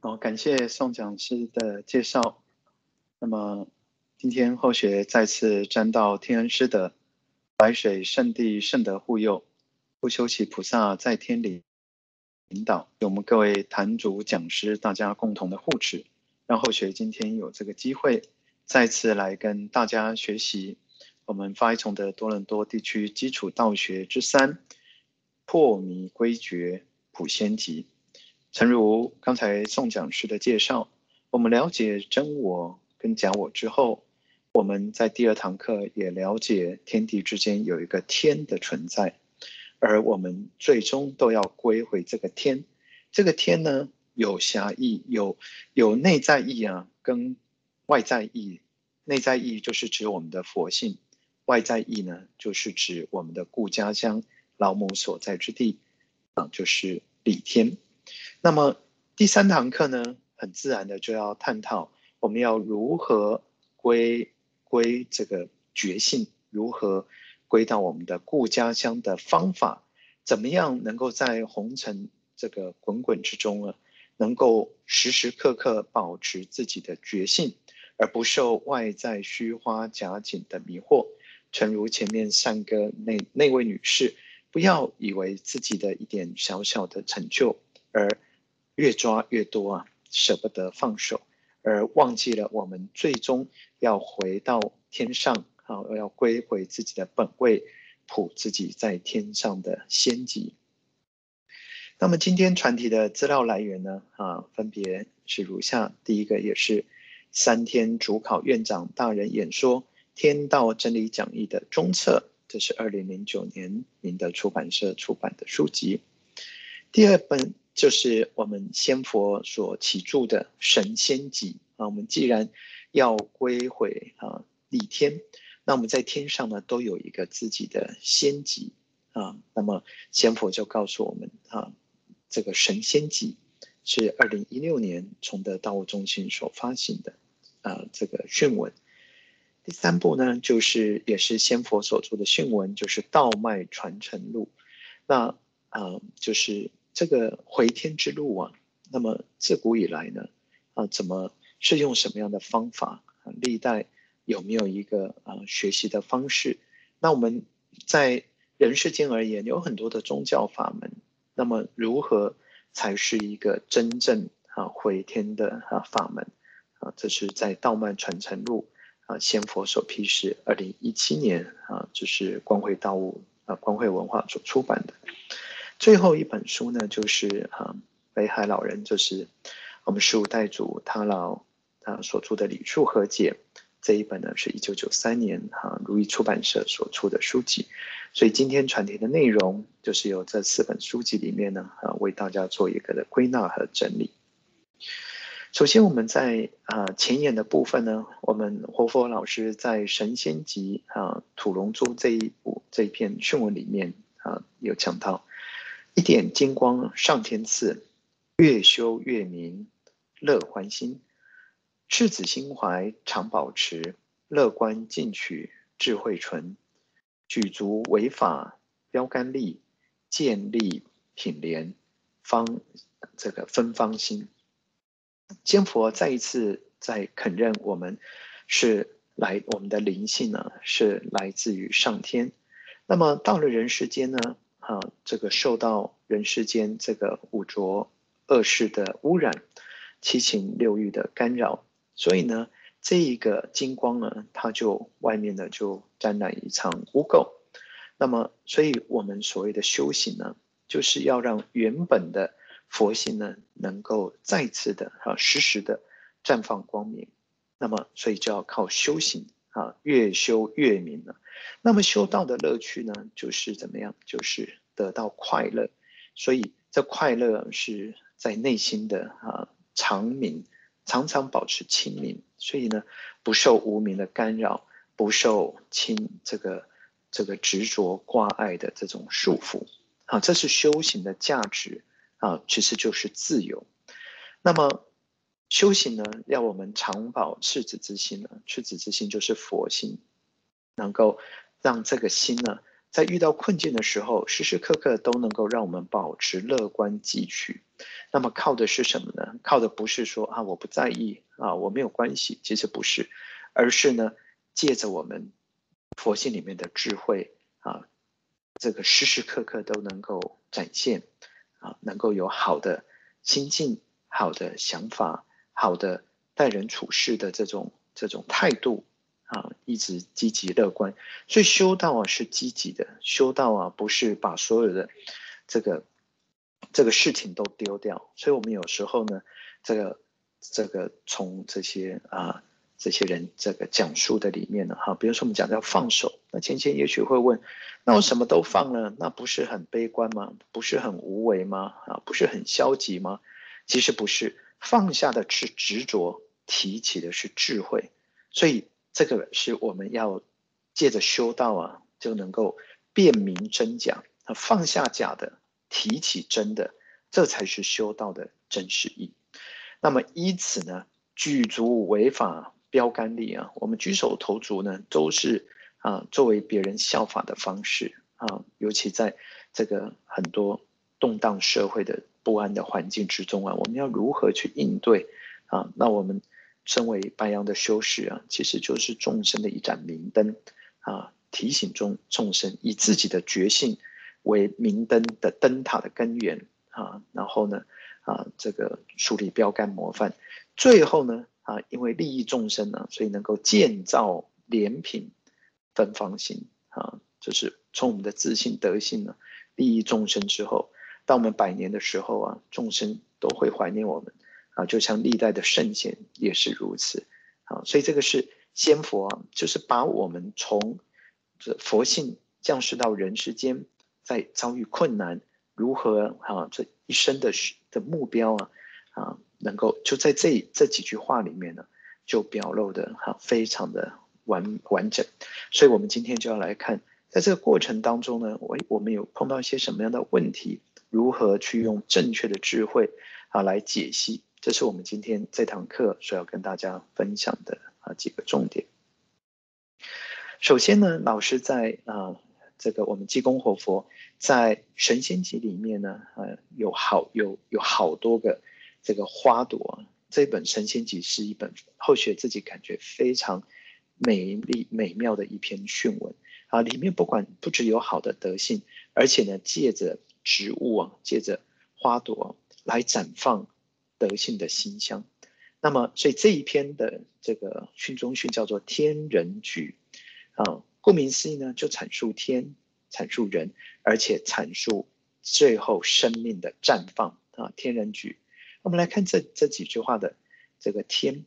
好，感谢宋讲师的介绍。那么今天后学再次沾到天恩师的白水圣地圣德护佑，不修习菩萨在天领引导，我们各位坛主讲师大家共同的护持，让后学今天有这个机会再次来跟大家学习我们法语丛的多伦多地区基础道学之三破迷归觉普贤集。诚如刚才宋讲师的介绍，我们了解真我跟假我之后，我们在第二堂课也了解天地之间有一个天的存在，而我们最终都要归回这个天。这个天呢，有狭义，有有内在义啊，跟外在义。内在义就是指我们的佛性，外在义呢，就是指我们的故家乡、老母所在之地啊，就是理天。那么第三堂课呢，很自然的就要探讨我们要如何归归这个觉性，如何归到我们的故家乡的方法，怎么样能够在红尘这个滚滚之中啊，能够时时刻刻保持自己的觉性，而不受外在虚花假景的迷惑。诚如前面善歌那那位女士，不要以为自己的一点小小的成就。而越抓越多啊，舍不得放手，而忘记了我们最终要回到天上啊，要归回自己的本位，普自己在天上的仙籍。那么今天传题的资料来源呢啊，分别是如下：第一个也是三天主考院长大人演说《天道真理讲义》的中册，这是二零零九年明德出版社出版的书籍。第二本。就是我们仙佛所起着的《神仙集》啊，我们既然要归回啊立天，那我们在天上呢都有一个自己的仙籍啊。那么仙佛就告诉我们啊，这个《神仙集》是二零一六年崇德道务中心所发行的啊，这个训文。第三部呢，就是也是仙佛所著的训文，就是《道脉传承录》。那啊，就是。这个回天之路啊，那么自古以来呢，啊，怎么是用什么样的方法？啊，历代有没有一个啊学习的方式？那我们在人世间而言，有很多的宗教法门，那么如何才是一个真正啊回天的啊法门？啊，这是在《道脉传承录》啊，先佛所批示，二零一七年啊，就是光辉道务啊，光辉文化所出版的。最后一本书呢，就是啊，北海老人，就是我们十五代祖他老啊所出的《礼数和解》这一本呢，是一九九三年哈如意出版社所出的书籍。所以今天传递的内容，就是由这四本书籍里面呢啊为大家做一个的归纳和整理。首先，我们在啊前言的部分呢，我们活佛老师在《神仙集》啊土龙珠这一部这一篇训文里面啊有讲到。一点金光上天赐，越修越明，乐欢心。赤子心怀常保持，乐观进取智慧纯。举足为法标杆立，建立品廉方这个芬芳心。先佛再一次在肯认我们是来我们的灵性呢，是来自于上天。那么到了人世间呢？啊，这个受到人世间这个五浊恶世的污染，七情六欲的干扰，所以呢，这一个金光呢，它就外面呢就沾染一层污垢。那么，所以我们所谓的修行呢，就是要让原本的佛性呢，能够再次的啊，时时的绽放光明。那么，所以就要靠修行啊，越修越明了。那么修道的乐趣呢，就是怎么样？就是得到快乐，所以这快乐是在内心的啊，常明，常常保持清明，所以呢，不受无明的干扰，不受轻这个这个执着挂碍的这种束缚啊，这是修行的价值啊，其实就是自由。那么修行呢，要我们常保赤子之心呢，赤子之心就是佛心。能够让这个心呢，在遇到困境的时候，时时刻刻都能够让我们保持乐观汲取。那么靠的是什么呢？靠的不是说啊我不在意啊我没有关系，其实不是，而是呢借着我们佛性里面的智慧啊，这个时时刻刻都能够展现啊，能够有好的心境、好的想法、好的待人处事的这种这种态度。啊，一直积极乐观，所以修道啊是积极的，修道啊不是把所有的这个这个事情都丢掉。所以我们有时候呢，这个这个从这些啊这些人这个讲述的里面呢，哈，比如说我们讲要放手，那芊芊也许会问，那我什么都放了，那不是很悲观吗？不是很无为吗？啊，不是很消极吗？其实不是，放下的是执着，提起的是智慧，所以。这个是我们要借着修道啊，就能够辨明真假，放下假的，提起真的，这才是修道的真实意。那么依此呢，举足为法标杆立啊，我们举手投足呢，都是啊作为别人效法的方式啊，尤其在这个很多动荡社会的不安的环境之中啊，我们要如何去应对啊？那我们。身为白羊的修士啊，其实就是众生的一盏明灯啊，提醒众众生以自己的觉性为明灯的灯塔的根源啊，然后呢啊，这个树立标杆模范，最后呢啊，因为利益众生呢，所以能够建造莲品芬芳心啊，就是从我们的自信德性呢，利益众生之后，到我们百年的时候啊，众生都会怀念我们。啊，就像历代的圣贤也是如此，啊，所以这个是仙佛啊，就是把我们从这佛性降世到人世间，在遭遇困难，如何啊，这一生的的目标啊，啊，能够就在这这几句话里面呢，就表露的哈非常的完完整，所以我们今天就要来看，在这个过程当中呢，我我们有碰到一些什么样的问题，如何去用正确的智慧啊来解析。这是我们今天这堂课所要跟大家分享的啊几个重点。首先呢，老师在啊这个我们济公活佛在神仙集里面呢，呃有好有有好多个这个花朵。这本神仙集是一本后学自己感觉非常美丽美妙的一篇训文啊，里面不管不只有好的德性，而且呢借着植物啊，借着花朵来绽放。德性的馨香，那么所以这一篇的这个训中训叫做天人菊啊，顾名思义呢，就阐述天，阐述人，而且阐述最后生命的绽放啊，天人菊。我们来看这这几句话的这个天，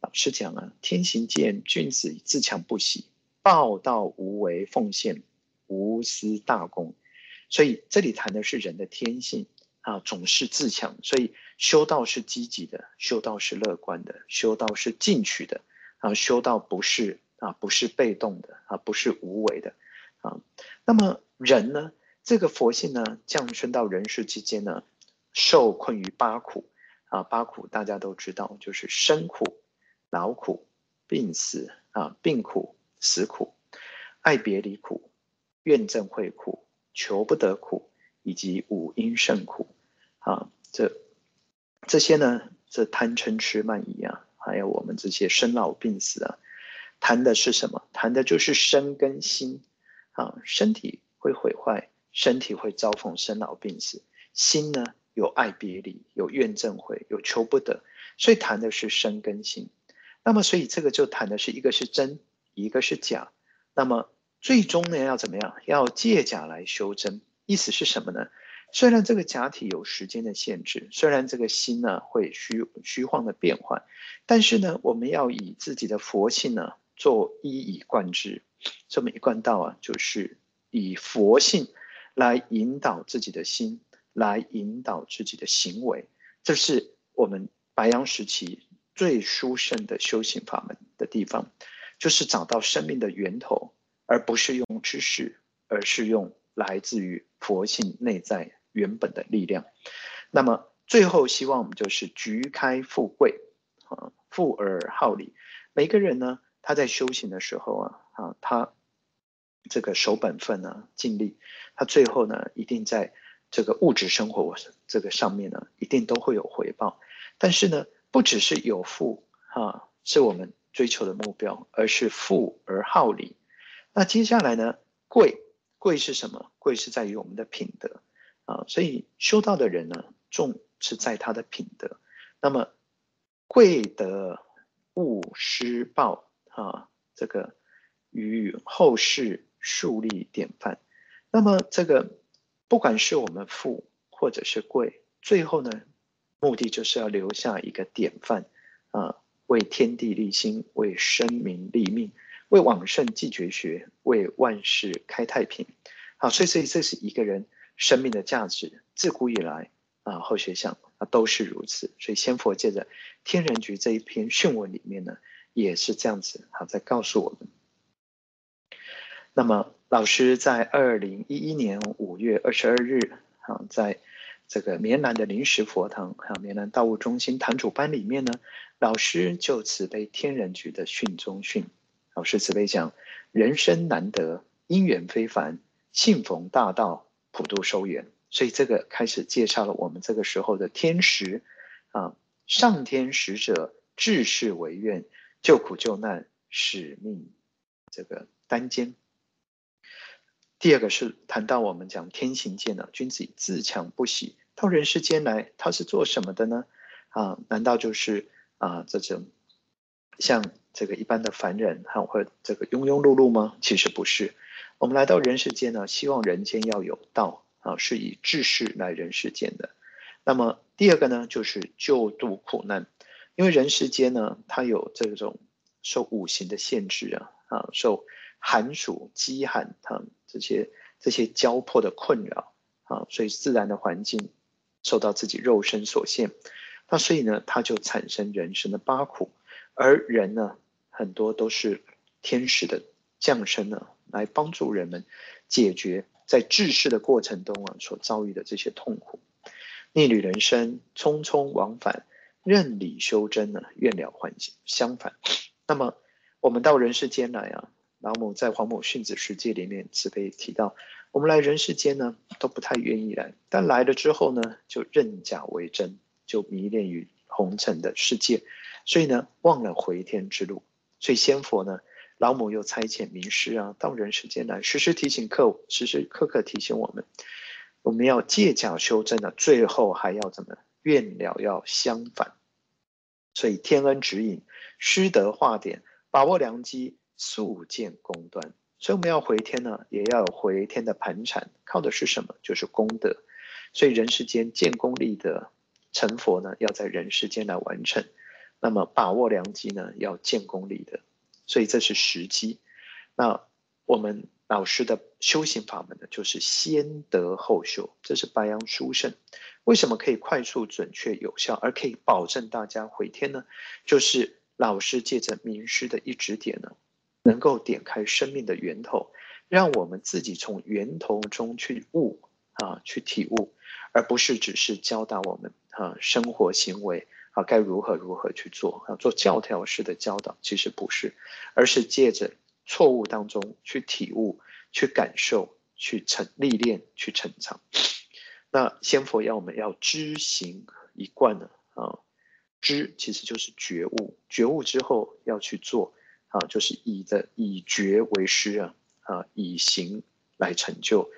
老师讲啊，天行健，君子自强不息，报道无为，奉献无私大功。所以这里谈的是人的天性。啊，总是自强，所以修道是积极的，修道是乐观的，修道是进取的，啊，修道不是啊，不是被动的，啊，不是无为的，啊，那么人呢，这个佛性呢，降生到人世之间呢，受困于八苦，啊，八苦大家都知道，就是生苦、老苦、病死啊，病苦、死苦、爱别离苦、怨憎会苦、求不得苦。以及五阴盛苦，啊，这这些呢，这贪嗔痴慢疑啊，还有我们这些生老病死啊，谈的是什么？谈的就是身跟心啊，身体会毁坏，身体会遭逢生老病死，心呢有爱别离，有怨憎会，有求不得，所以谈的是身跟心。那么，所以这个就谈的是一个是真，一个是假。那么最终呢，要怎么样？要借假来修真。意思是什么呢？虽然这个假体有时间的限制，虽然这个心呢会虚虚晃的变换，但是呢，我们要以自己的佛性呢做一以贯之。这么一贯道啊，就是以佛性来引导自己的心，来引导自己的行为。这是我们白羊时期最殊胜的修行法门的地方，就是找到生命的源头，而不是用知识，而是用。来自于佛性内在原本的力量，那么最后希望我们就是菊开富贵，啊，富而好礼。每个人呢，他在修行的时候啊，啊，他这个守本分呢，尽力，他最后呢，一定在这个物质生活这个上面呢，一定都会有回报。但是呢，不只是有富啊，是我们追求的目标，而是富而好礼。那接下来呢，贵贵是什么？贵是在于我们的品德啊，所以修道的人呢，重是在他的品德。那么贵德勿施报啊，这个与后世树立典范。那么这个不管是我们富或者是贵，最后呢，目的就是要留下一个典范啊，为天地立心，为生民立命，为往圣继绝学，为万世开太平。好，所以所以这是一个人生命的价值，自古以来啊，后学相啊都是如此。所以先佛借着天人局这一篇训文里面呢，也是这样子好在告诉我们。那么老师在二零一一年五月二十二日啊，在这个棉兰的临时佛堂还有棉兰道务中心堂主班里面呢，老师就慈悲天人局的训中训，老师慈悲讲：人生难得，因缘非凡。幸逢大道，普度收圆，所以这个开始介绍了我们这个时候的天时啊，上天使者治世为愿，救苦救难，使命这个担肩。第二个是谈到我们讲天行健呢，君子以自强不息，到人世间来，他是做什么的呢？啊，难道就是啊这种像这个一般的凡人哈，或这个庸庸碌碌吗？其实不是。我们来到人世间呢，希望人间要有道啊，是以治世来人世间的。那么第二个呢，就是救度苦难，因为人世间呢，它有这种受五行的限制啊，啊，受寒暑、饥寒啊这些这些交迫的困扰啊，所以自然的环境受到自己肉身所限，那所以呢，它就产生人生的八苦，而人呢，很多都是天使的降生呢。来帮助人们解决在治世的过程中啊所遭遇的这些痛苦，逆旅人生，匆匆往返，任理修真呢，愿了还相反。那么我们到人世间来啊，老母在《黄母训子十诫》里面慈悲提到，我们来人世间呢都不太愿意来，但来了之后呢，就认假为真，就迷恋于红尘的世界，所以呢忘了回天之路。所以仙佛呢。老母又差遣名师啊，到人世间来，时时提醒客，时时刻刻提醒我们，我们要借假修真的，最后还要怎么愿了要相反。所以天恩指引，师德化点，把握良机，速见功端。所以我们要回天呢，也要有回天的盘缠，靠的是什么？就是功德。所以人世间建功立德成佛呢，要在人世间来完成。那么把握良机呢，要建功立德。所以这是时机。那我们老师的修行法门呢，就是先得后修。这是白杨书圣为什么可以快速、准确、有效，而可以保证大家回天呢？就是老师借着名师的一指点呢，能够点开生命的源头，让我们自己从源头中去悟啊，去体悟，而不是只是教导我们啊生活行为。啊，该如何如何去做？啊，做教条式的教导，其实不是，而是借着错误当中去体悟、去感受、去成历练、去成长。那仙佛要我们要知行一贯呢？啊，知其实就是觉悟，觉悟之后要去做，啊，就是以的以觉为师啊，啊，以行来成就。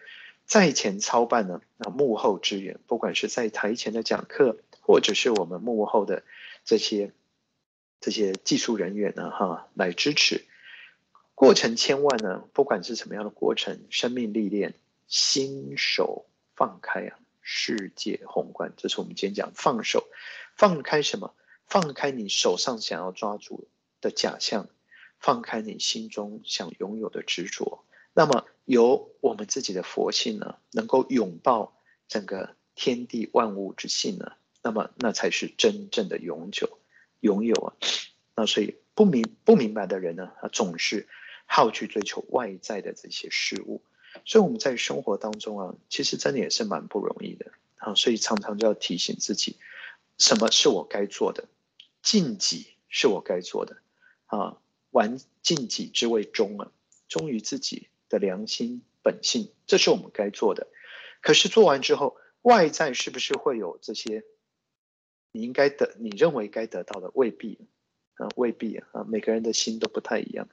在前操办呢，那幕后支援，不管是在台前的讲课。或者是我们幕后的这些这些技术人员呢，哈，来支持。过程千万呢，不管是什么样的过程，生命历练，心手放开啊，世界宏观，这是我们今天讲放手，放开什么？放开你手上想要抓住的假象，放开你心中想拥有的执着。那么，由我们自己的佛性呢，能够拥抱整个天地万物之性呢。那么，那才是真正的永久拥有啊！那所以不明不明白的人呢，他总是好去追求外在的这些事物。所以我们在生活当中啊，其实真的也是蛮不容易的啊。所以常常就要提醒自己，什么是我该做的，尽己是我该做的啊。完尽己之谓忠啊，忠于自己，的良心本性，这是我们该做的。可是做完之后，外在是不是会有这些你应该得、你认为该得到的？未必啊，未必啊，每个人的心都不太一样。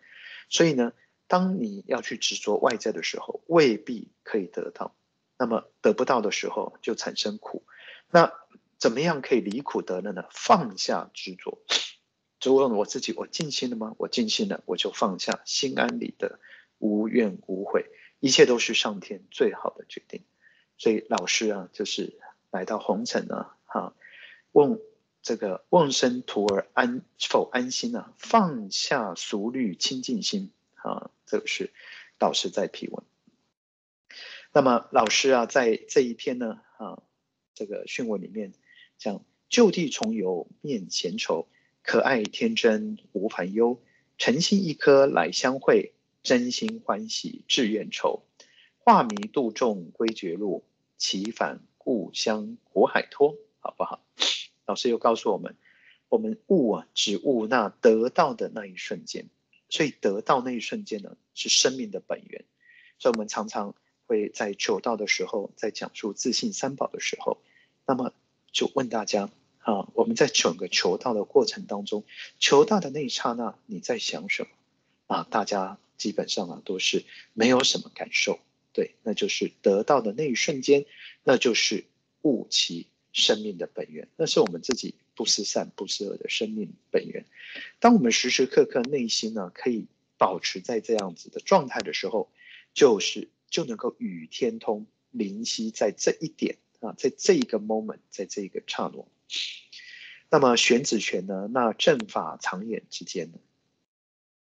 所以呢，当你要去执着外在的时候，未必可以得到。那么得不到的时候，就产生苦。那怎么样可以离苦得乐呢？放下执着。就问我自己：我尽心了吗？我尽心了，我就放下，心安理得，无怨无悔，一切都是上天最好的决定。所以老师啊，就是来到红尘呢，哈，问这个问生徒儿安否安心呢？放下俗虑，清净心啊，这个是导师在批文。那么老师啊，在这一篇呢，啊，这个训文里面讲：就地重游面闲愁。可爱天真无烦忧，诚心一颗来相会，真心欢喜志愿酬。化迷度众归绝路，启返故乡苦海脱，好不好？老师又告诉我们，我们悟啊，只悟那得到的那一瞬间，所以得到那一瞬间呢，是生命的本源。所以我们常常会在求道的时候，在讲述自信三宝的时候，那么就问大家。啊，我们在整个求道的过程当中，求道的那一刹那，你在想什么？啊，大家基本上啊都是没有什么感受，对，那就是得到的那一瞬间，那就是悟其生命的本源，那是我们自己不思善不思恶的生命本源。当我们时时刻刻内心呢可以保持在这样子的状态的时候，就是就能够与天通，灵犀在这一点啊，在这一个 moment，在这一个刹那。那么玄子玄呢？那正法常眼之间呢？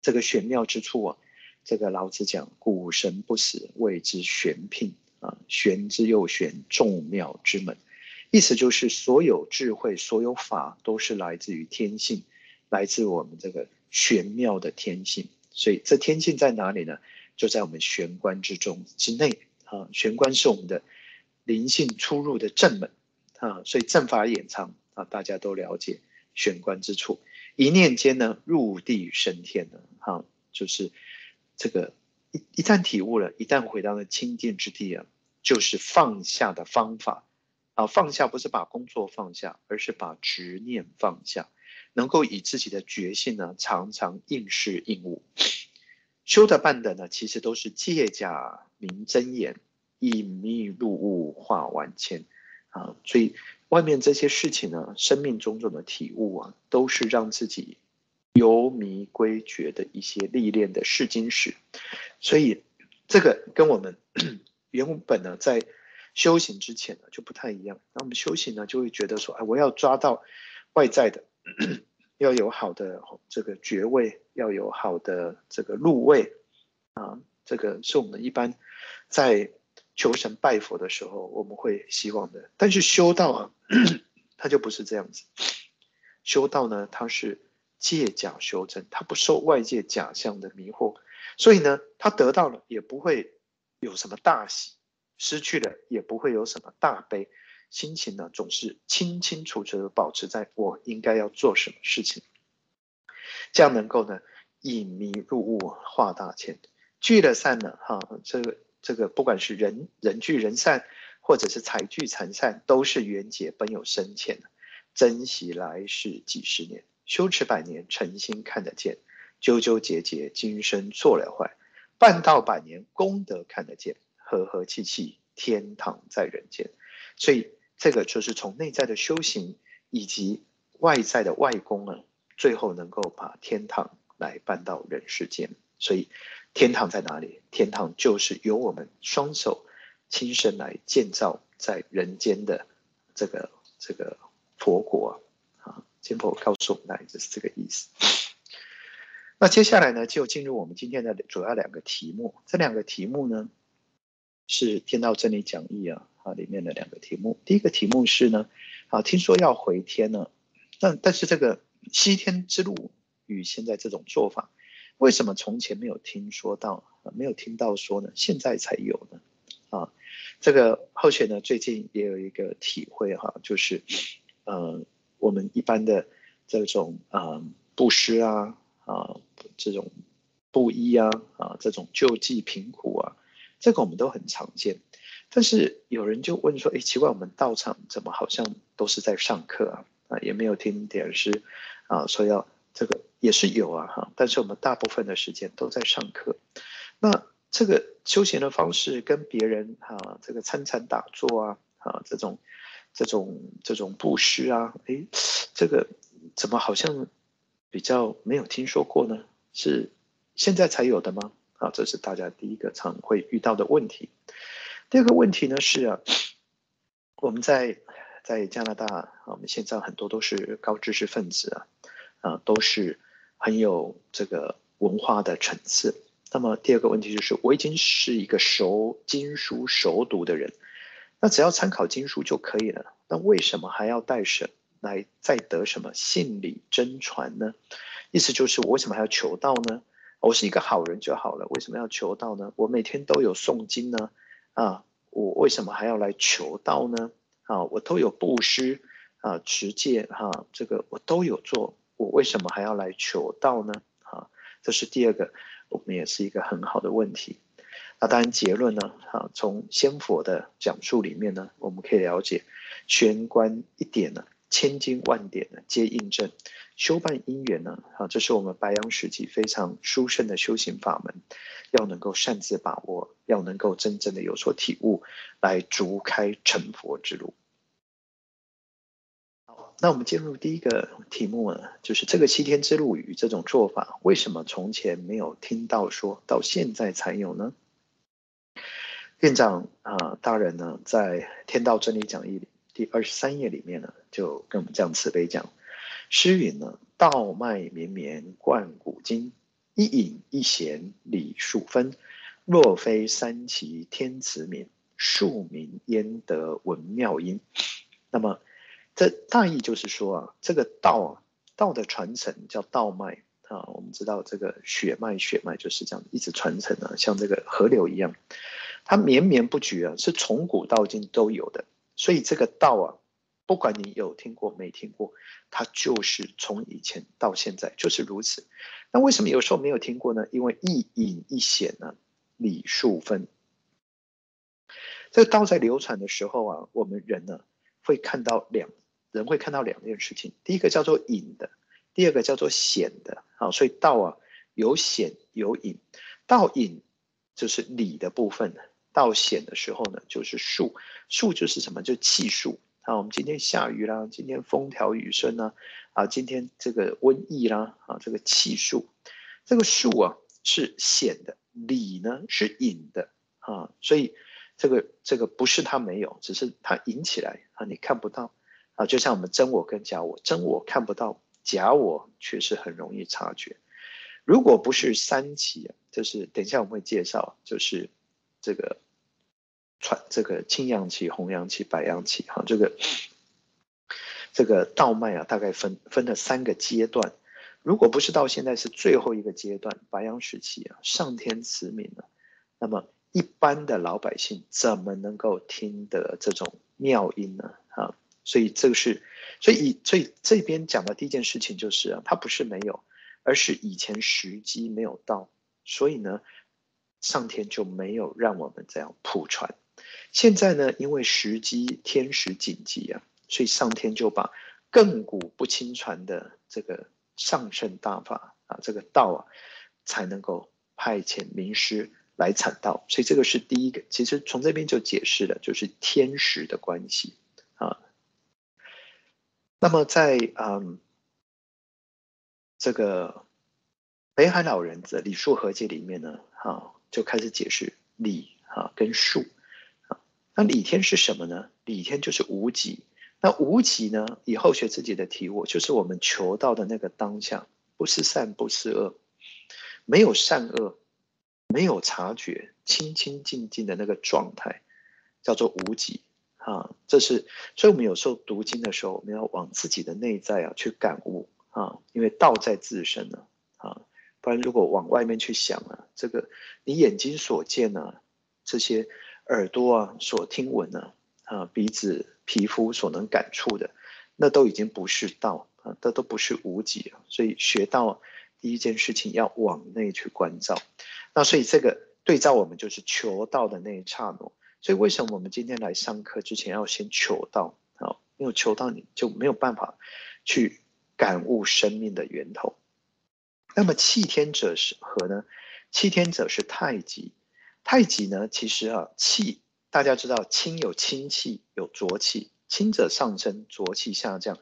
这个玄妙之处啊，这个老子讲：“古神不死，谓之玄牝啊，玄之又玄，众妙之门。”意思就是，所有智慧、所有法，都是来自于天性，来自我们这个玄妙的天性。所以，这天性在哪里呢？就在我们玄关之中之内啊。玄关是我们的灵性出入的正门啊，所以正法眼藏。啊，大家都了解玄关之处，一念间呢，入地升天呢。哈，就是这个一一旦体悟了，一旦回到了清净之地啊，就是放下的方法啊。放下不是把工作放下，而是把执念放下，能够以自己的觉性呢，常常应视应物。修的办的呢，其实都是借假名真言，隐秘入物化万千啊，所以。外面这些事情呢，生命种种的体悟啊，都是让自己由迷归觉的一些历练的试金石。所以，这个跟我们 原本呢，在修行之前呢，就不太一样。那我们修行呢，就会觉得说，哎，我要抓到外在的，要有好的这个爵位，要有好的这个入位啊，这个是我们一般在。求神拜佛的时候，我们会希望的，但是修道啊，他就不是这样子。修道呢，他是借假修真，他不受外界假象的迷惑，所以呢，他得到了也不会有什么大喜，失去了也不会有什么大悲，心情呢总是清清楚楚的保持在我应该要做什么事情，这样能够呢引迷入悟化大千，聚了散呢，哈，这个。这个不管是人人聚人散，或者是财聚财散，都是缘劫本有深浅。珍惜来世几十年，修持百年，诚心看得见；纠纠结结，今生做了坏。办道百年，功德看得见；和和气气，天堂在人间。所以，这个就是从内在的修行，以及外在的外功啊，最后能够把天堂来搬到人世间。所以。天堂在哪里？天堂就是由我们双手亲身来建造在人间的这个这个佛国啊！金佛告诉我们，那就是这个意思。那接下来呢，就进入我们今天的主要两个题目。这两个题目呢，是《天道真理讲义》啊啊里面的两个题目。第一个题目是呢，啊，听说要回天呢，但但是这个西天之路与现在这种做法。为什么从前没有听说到，没有听到说呢？现在才有呢？啊，这个后学呢，最近也有一个体会哈，就是，呃，我们一般的这种啊布施啊啊这种布衣啊啊这种救济贫苦啊这个我们都很常见。但是有人就问说，哎，奇怪，我们道场怎么好像都是在上课啊？啊，也没有听点师啊说要这个也是有啊哈，但是我们大部分的时间都在上课。那这个修行的方式跟别人哈，这个参禅打坐啊，啊这种这种这种布施啊，哎，这个怎么好像比较没有听说过呢？是现在才有的吗？啊，这是大家第一个常会遇到的问题。第二个问题呢是啊，我们在在加拿大，我们现在很多都是高知识分子啊，啊都是很有这个文化的层次。那么第二个问题就是，我已经是一个熟经书熟读的人，那只要参考经书就可以了。那为什么还要带什来再得什么信理真传呢？意思就是，我为什么还要求道呢？我是一个好人就好了，为什么要求道呢？我每天都有诵经呢，啊，我为什么还要来求道呢？啊，我都有布施啊、持戒哈，这个我都有做，我为什么还要来求道呢？啊，这是第二个。我们也是一个很好的问题。那当然结论呢？啊，从仙佛的讲述里面呢，我们可以了解，玄关一点呢，千经万典呢，皆印证。修办因缘呢，啊，这是我们白杨时期非常殊胜的修行法门，要能够擅自把握，要能够真正的有所体悟，来逐开成佛之路。好那我们进入第一个题目呢，就是这个西天之路与这种做法，为什么从前没有听到说，到现在才有呢？院长啊、大人呢，在《天道真理讲义》里第二十三页里面呢，就跟我们这样慈悲讲：诗云呢，道脉绵绵贯古今，一隐一显理数分。若非三奇天慈名，庶民焉得闻妙音？那么。这大意就是说啊，这个道啊，道的传承叫道脉啊。我们知道这个血脉，血脉就是这样一直传承啊，像这个河流一样，它绵绵不绝啊，是从古到今都有的。所以这个道啊，不管你有听过没听过，它就是从以前到现在就是如此。那为什么有时候没有听过呢？因为一隐一显呢，理数分。这道在流传的时候啊，我们人呢会看到两。人会看到两件事情，第一个叫做隐的，第二个叫做显的。好，所以道啊有显有隐，道隐就是理的部分，道显的时候呢就是数，数就是什么？就气数。啊，我们今天下雨啦，今天风调雨顺呢，啊，今天这个瘟疫啦，啊，这个气数，这个数啊是显的，理呢是隐的啊，所以这个这个不是它没有，只是它隐起来啊，你看不到。啊，就像我们真我跟假我，真我看不到，假我却是很容易察觉。如果不是三奇，就是等一下我们会介绍，就是这个传这个青阳期、红阳期、白阳期，哈，这个这个道脉啊，大概分分了三个阶段。如果不是到现在是最后一个阶段，白阳时期啊，上天慈悯了，那么一般的老百姓怎么能够听得这种妙音呢？啊？所以这个是，所以所以这边讲的第一件事情就是啊，它不是没有，而是以前时机没有到，所以呢，上天就没有让我们这样普传。现在呢，因为时机天时紧急啊，所以上天就把亘古不轻传的这个上乘大法啊，这个道啊，才能够派遣名师来阐道。所以这个是第一个，其实从这边就解释了，就是天时的关系啊。那么在嗯这个北海老人的理数合解里面呢，哈就开始解释理哈跟数。那理天是什么呢？理天就是无极。那无极呢？以后学自己的体悟，就是我们求道的那个当下，不是善，不是恶，没有善恶，没有察觉，清清净净的那个状态，叫做无极。啊，这是，所以我们有时候读经的时候，我们要往自己的内在啊去感悟啊，因为道在自身呢啊，不然如果往外面去想啊，这个你眼睛所见、啊，这些耳朵啊所听闻的，啊鼻子皮肤所能感触的，那都已经不是道啊，那都不是无极啊，所以学道第一件事情要往内去关照，那所以这个。对照我们就是求道的那一刹那。所以为什么我们今天来上课之前要先求道啊？因为求道你就没有办法去感悟生命的源头。那么气天者是何呢？气天者是太极。太极呢，其实啊，气大家知道，清有清气，有浊气，清者上升，浊气下降。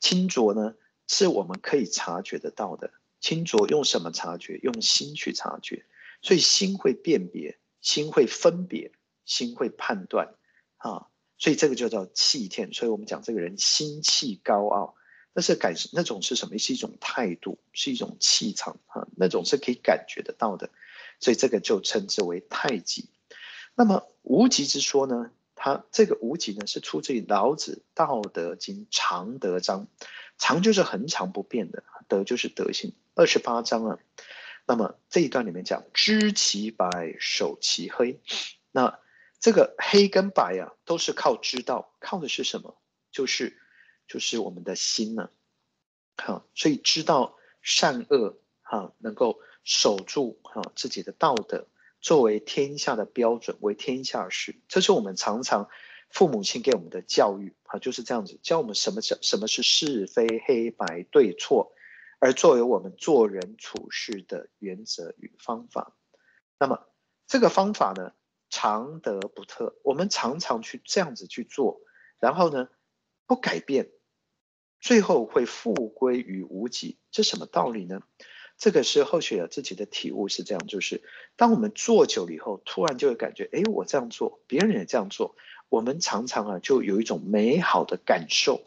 清浊呢，是我们可以察觉得到的。清浊用什么察觉？用心去察觉。所以心会辨别，心会分别。心会判断，啊，所以这个就叫气天。所以我们讲这个人心气高傲，那是感那种是什么？是一种态度，是一种气场啊，那种是可以感觉得到的。所以这个就称之为太极。那么无极之说呢？它这个无极呢，是出自于老子《道德经》常德章。常就是恒常不变的，德就是德性。二十八章啊。那么这一段里面讲，知其白，守其黑。那这个黑跟白啊，都是靠知道，靠的是什么？就是就是我们的心呢，好，所以知道善恶，哈，能够守住哈自己的道德，作为天下的标准，为天下事。这是我们常常父母亲给我们的教育啊，就是这样子教我们什么叫什么是是非黑白对错，而作为我们做人处事的原则与方法。那么这个方法呢？常德不特，我们常常去这样子去做，然后呢，不改变，最后会复归于无极。这什么道理呢？这个是后学有自己的体悟，是这样，就是当我们做久了以后，突然就会感觉，哎，我这样做，别人也这样做，我们常常啊，就有一种美好的感受，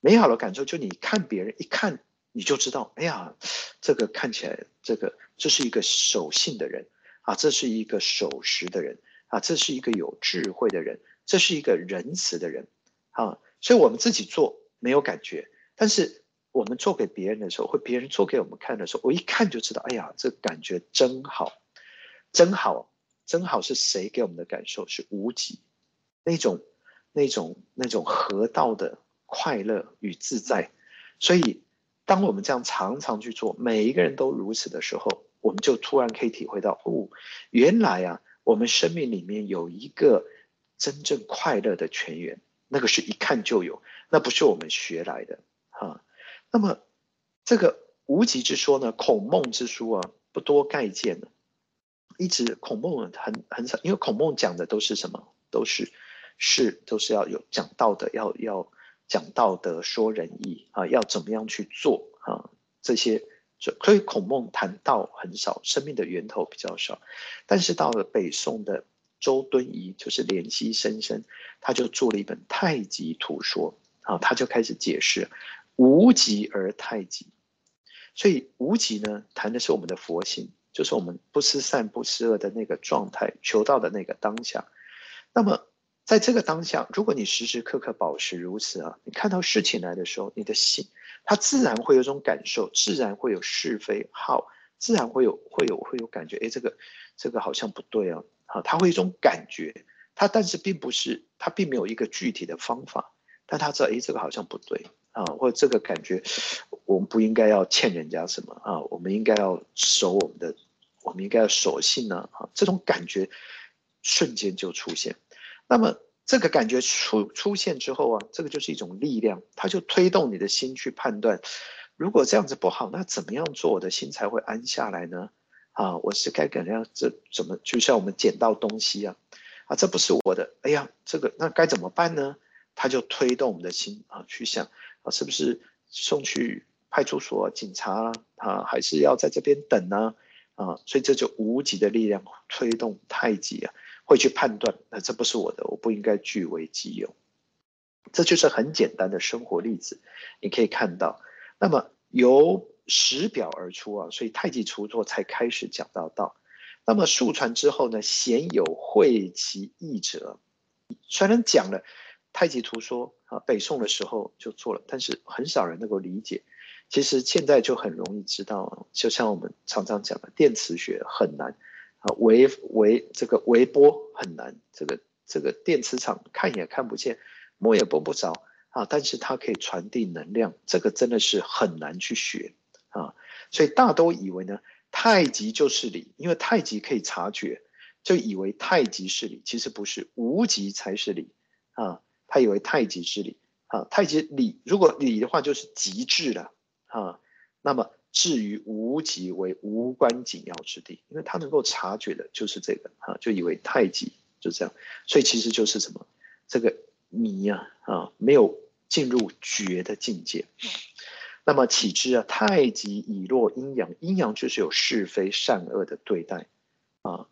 美好的感受，就你看别人一看，你就知道，哎呀，这个看起来，这个这是一个守信的人。啊，这是一个守时的人啊，这是一个有智慧的人，这是一个仁慈的人啊。所以，我们自己做没有感觉，但是我们做给别人的时候，或别人做给我们看的时候，我一看就知道，哎呀，这感觉真好，真好，真好。是谁给我们的感受？是无极那种、那种、那种合道的快乐与自在。所以，当我们这样常常去做，每一个人都如此的时候。我们就突然可以体会到，哦，原来啊，我们生命里面有一个真正快乐的泉源，那个是一看就有，那不是我们学来的哈。那么这个无极之说呢，孔孟之书啊，不多概见了。一直孔孟很很少，因为孔孟讲的都是什么？都是是都是要有讲道德，要要讲道德，说仁义啊，要怎么样去做啊？这些。所以孔孟谈道很少，生命的源头比较少。但是到了北宋的周敦颐，就是濂溪生生，他就做了一本《太极图说》啊，他就开始解释无极而太极。所以无极呢，谈的是我们的佛性，就是我们不思善不思恶的那个状态，求道的那个当下。那么。在这个当下，如果你时时刻刻保持如此啊，你看到事情来的时候，你的心它自然会有种感受，自然会有是非好，自然会有会有会有感觉，哎，这个这个好像不对啊，啊，它会有一种感觉，它但是并不是，它并没有一个具体的方法，但他知道，哎，这个好像不对啊，或者这个感觉，我们不应该要欠人家什么啊，我们应该要守我们的，我们应该要守信呢，啊，这种感觉瞬间就出现。那么这个感觉出出现之后啊，这个就是一种力量，它就推动你的心去判断，如果这样子不好，那怎么样做我的心才会安下来呢？啊，我是该怎样这怎么就像我们捡到东西啊，啊，这不是我的，哎呀，这个那该怎么办呢？它就推动我们的心啊去想啊，是不是送去派出所、警察啊，还是要在这边等呢？啊，所以这就无极的力量推动太极啊。会去判断，那这不是我的，我不应该据为己有。这就是很简单的生活例子，你可以看到。那么由实表而出啊，所以太极图说才开始讲到道。那么数传之后呢，鲜有会其义者。虽然讲了太极图说啊，北宋的时候就做了，但是很少人能够理解。其实现在就很容易知道，就像我们常常讲的电磁学很难。啊，微微这个微波很难，这个这个电磁场看也看不见，摸也摸不着啊，但是它可以传递能量，这个真的是很难去学啊，所以大都以为呢，太极就是理，因为太极可以察觉，就以为太极是理，其实不是，无极才是理啊。他以为太极是理啊，太极理如果理的话就是极致了啊。那么至于无极为无关紧要之地，因为他能够察觉的就是这个啊，就以为太极就这样，所以其实就是什么这个迷啊啊，没有进入觉的境界。那么岂知啊，太极以落阴阳，阴阳就是有是非善恶的对待啊。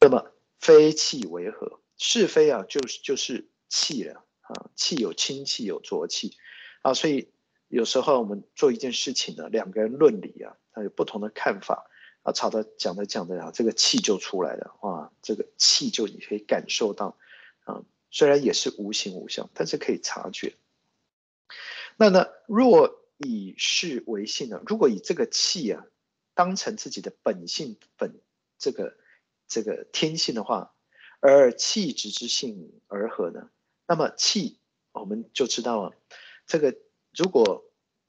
那么非气为何，是非啊，就是就是气了啊。气有清气有浊气啊，所以有时候我们做一件事情呢，两个人论理啊，他有不同的看法啊，吵着讲着讲着啊，这个气就出来了啊，这个气就你可以感受到啊，虽然也是无形无相，但是可以察觉。那呢，若以是为性呢？如果以这个气啊当成自己的本性本这个这个天性的话，而气质之性而合呢？那么气我们就知道了，这个如果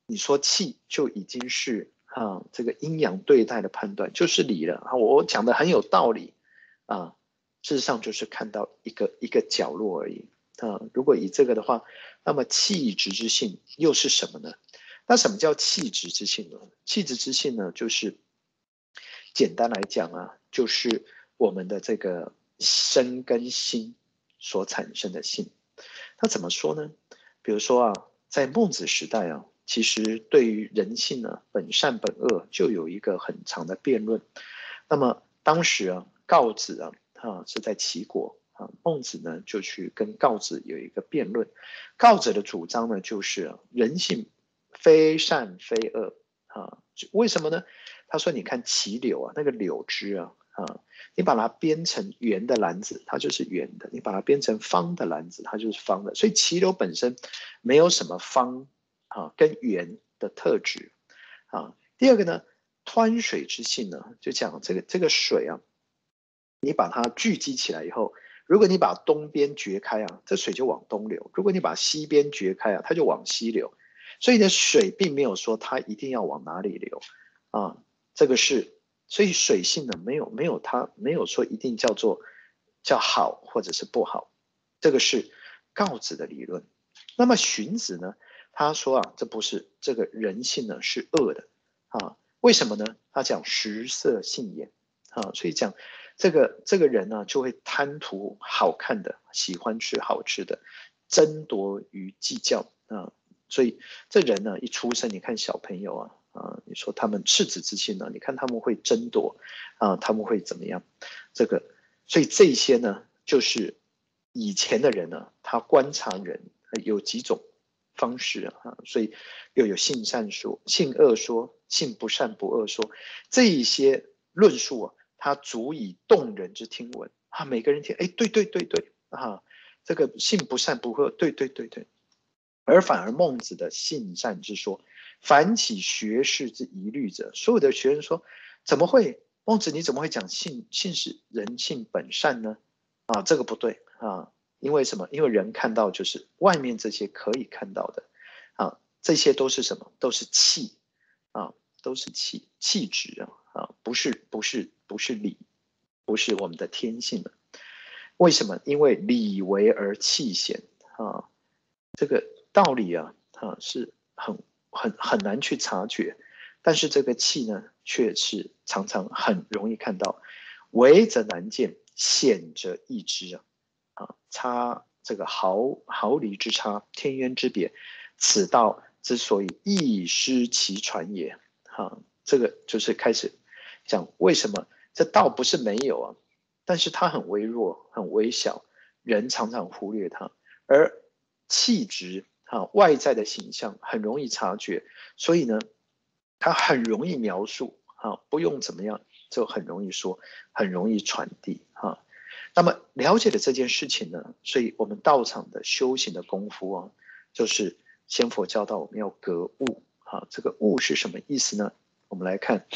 你说气就已经是啊这个阴阳对待的判断就是理了啊，我讲的很有道理啊，事实上就是看到一个一个角落而已啊。如果以这个的话，那么气质之性又是什么呢？那什么叫气质之性呢？气质之性呢，就是简单来讲啊，就是我们的这个身跟心所产生的性。那怎么说呢？比如说啊，在孟子时代啊，其实对于人性呢，本善本恶就有一个很长的辩论。那么当时啊，告子啊，啊是在齐国啊，孟子呢就去跟告子有一个辩论。告子的主张呢，就是，人性。非善非恶啊？为什么呢？他说：“你看齐柳啊，那个柳枝啊，啊，你把它编成圆的篮子，它就是圆的；你把它编成方的篮子，它就是方的。所以齐流本身没有什么方啊跟圆的特质啊。第二个呢，湍水之性呢，就讲这个这个水啊，你把它聚集起来以后，如果你把东边掘开啊，这水就往东流；如果你把西边掘开啊，它就往西流。”所以呢，水并没有说它一定要往哪里流，啊，这个是，所以水性呢，没有没有它没有说一定叫做叫好或者是不好，这个是告子的理论。那么荀子呢，他说啊，这不是这个人性呢是恶的，啊，为什么呢？他讲食色性也，啊，所以讲这个这个人呢就会贪图好看的，喜欢吃好吃的，争夺与计较啊。所以这人呢，一出生，你看小朋友啊，啊，你说他们赤子之心呢，你看他们会争夺，啊，他们会怎么样？这个，所以这些呢，就是以前的人呢，他观察人有几种方式啊，所以又有性善说、性恶说、性不善不恶说，这一些论述啊，它足以动人之听闻啊，每个人听，哎，对对对对，啊，这个性不善不恶，对对对对。而反而孟子的性善之说，凡起学士之疑虑者，所有的学生说，怎么会？孟子你怎么会讲性？性是人性本善呢？啊，这个不对啊！因为什么？因为人看到就是外面这些可以看到的啊，这些都是什么？都是气啊，都是气气质啊啊，不是不是不是理，不是我们的天性的。为什么？因为理为而气显啊，这个。道理啊，啊是很很很难去察觉，但是这个气呢，却是常常很容易看到。微则难见，显则易知啊！啊，差这个毫毫厘之差，天渊之别，此道之所以易失其传也。哈、这个就是开始讲为什么这道不是没有啊，但是它很微弱，很微小，人常常忽略它，而气质。啊，外在的形象很容易察觉，所以呢，它很容易描述，啊，不用怎么样就很容易说，很容易传递，哈。那么了解了这件事情呢，所以我们道场的修行的功夫啊，就是先佛教导我们要格物，啊，这个物是什么意思呢？我们来看，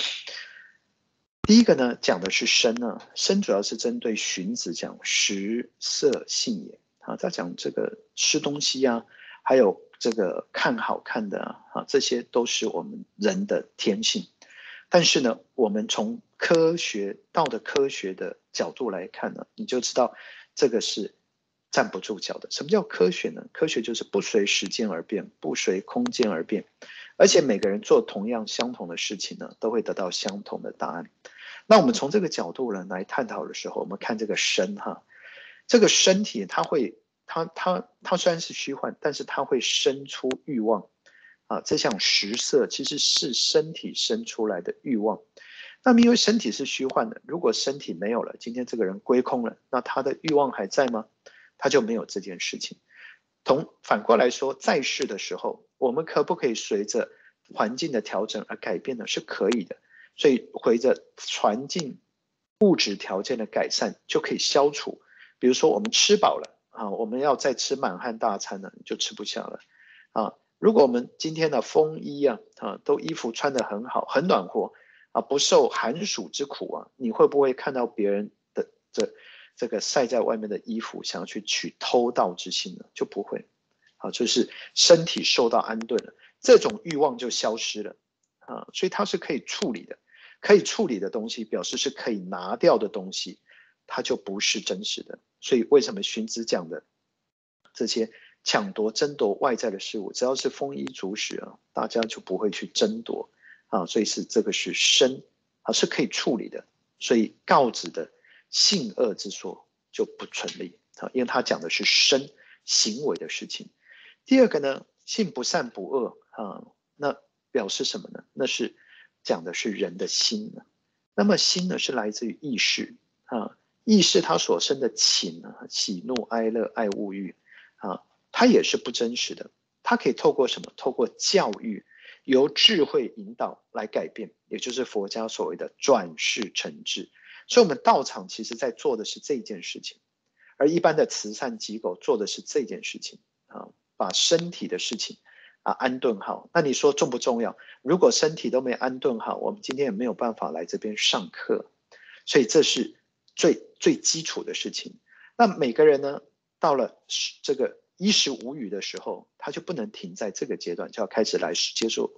第一个呢，讲的是身呢，身主要是针对荀子讲食色性也，啊，他讲这个吃东西呀。还有这个看好看的啊，这些都是我们人的天性。但是呢，我们从科学道德科学的角度来看呢，你就知道这个是站不住脚的。什么叫科学呢？科学就是不随时间而变，不随空间而变，而且每个人做同样相同的事情呢，都会得到相同的答案。那我们从这个角度呢来探讨的时候，我们看这个身哈，这个身体它会，它它它虽然是虚幻，但是它会生出欲望。啊，这项食色其实是身体生出来的欲望。那么因为身体是虚幻的，如果身体没有了，今天这个人归空了，那他的欲望还在吗？他就没有这件事情。同反过来说，在世的时候，我们可不可以随着环境的调整而改变呢？是可以的。所以随着环境物质条件的改善，就可以消除。比如说我们吃饱了啊，我们要再吃满汉大餐呢，就吃不下了啊。如果我们今天的风衣啊啊都衣服穿得很好，很暖和啊，不受寒暑之苦啊，你会不会看到别人的这这个晒在外面的衣服，想要去取偷盗之心呢？就不会，啊，就是身体受到安顿了，这种欲望就消失了啊，所以它是可以处理的，可以处理的东西，表示是可以拿掉的东西，它就不是真实的。所以为什么荀子讲的这些？抢夺、争夺外在的事物，只要是丰衣足食啊，大家就不会去争夺啊，所以是这个是身啊，是可以处理的。所以告子的性恶之说就不成立啊，因为他讲的是身行为的事情。第二个呢，性不善不恶啊，那表示什么呢？那是讲的是人的心呢。那么心呢，是来自于意识啊，意识他所生的情啊，喜怒哀乐爱物欲啊。它也是不真实的，它可以透过什么？透过教育，由智慧引导来改变，也就是佛家所谓的转世成智。所以，我们道场其实在做的是这件事情，而一般的慈善机构做的是这件事情啊，把身体的事情啊安顿好。那你说重不重要？如果身体都没安顿好，我们今天也没有办法来这边上课。所以，这是最最基础的事情。那每个人呢，到了这个。衣食无虞的时候，他就不能停在这个阶段，就要开始来接受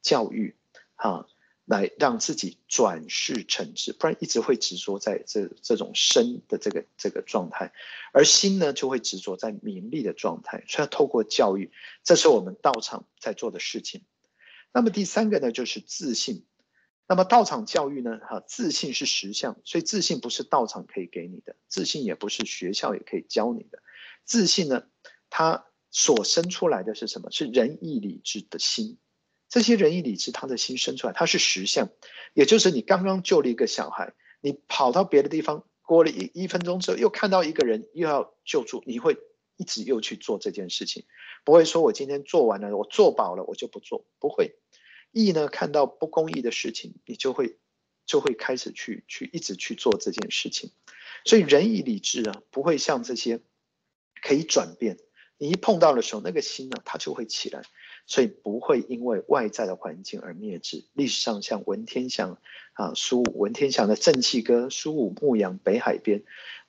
教育，啊，来让自己转世成智，不然一直会执着在这这种身的这个这个状态，而心呢就会执着在名利的状态，所以要透过教育，这是我们道场在做的事情。那么第三个呢，就是自信。那么道场教育呢，哈，自信是实相，所以自信不是道场可以给你的，自信也不是学校也可以教你的，自信呢。它所生出来的是什么？是仁义礼智的心。这些仁义礼智，他的心生出来，它是实相。也就是你刚刚救了一个小孩，你跑到别的地方，过了一一分钟之后，又看到一个人又要救助，你会一直又去做这件事情，不会说我今天做完了，我做饱了，我就不做，不会。义呢，看到不公义的事情，你就会就会开始去去一直去做这件事情。所以仁义礼智啊，不会像这些可以转变。你一碰到的时候，那个心呢，它就会起来，所以不会因为外在的环境而灭之。历史上像文天祥啊，苏武文天祥的《正气歌》，苏武牧羊北海边，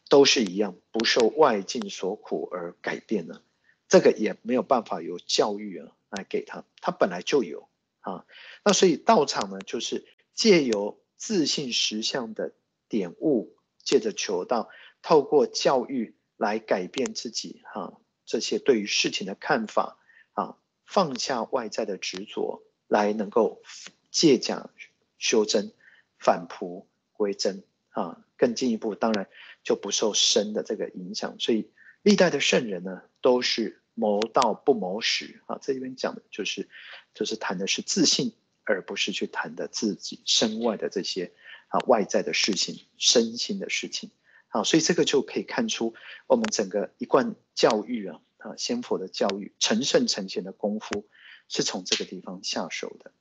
都是一样，不受外境所苦而改变了。这个也没有办法由教育啊来给他，他本来就有啊。那所以道场呢，就是借由自信实相的点悟，借着求道，透过教育来改变自己哈。啊这些对于事情的看法啊，放下外在的执着，来能够借假修真，返璞归真啊。更进一步，当然就不受身的这个影响。所以历代的圣人呢，都是谋道不谋实啊。这里边讲的就是，就是谈的是自信，而不是去谈的自己身外的这些啊外在的事情、身心的事情。好，所以这个就可以看出我们整个一贯教育啊，啊，先佛的教育成圣成贤的功夫是从这个地方下手的。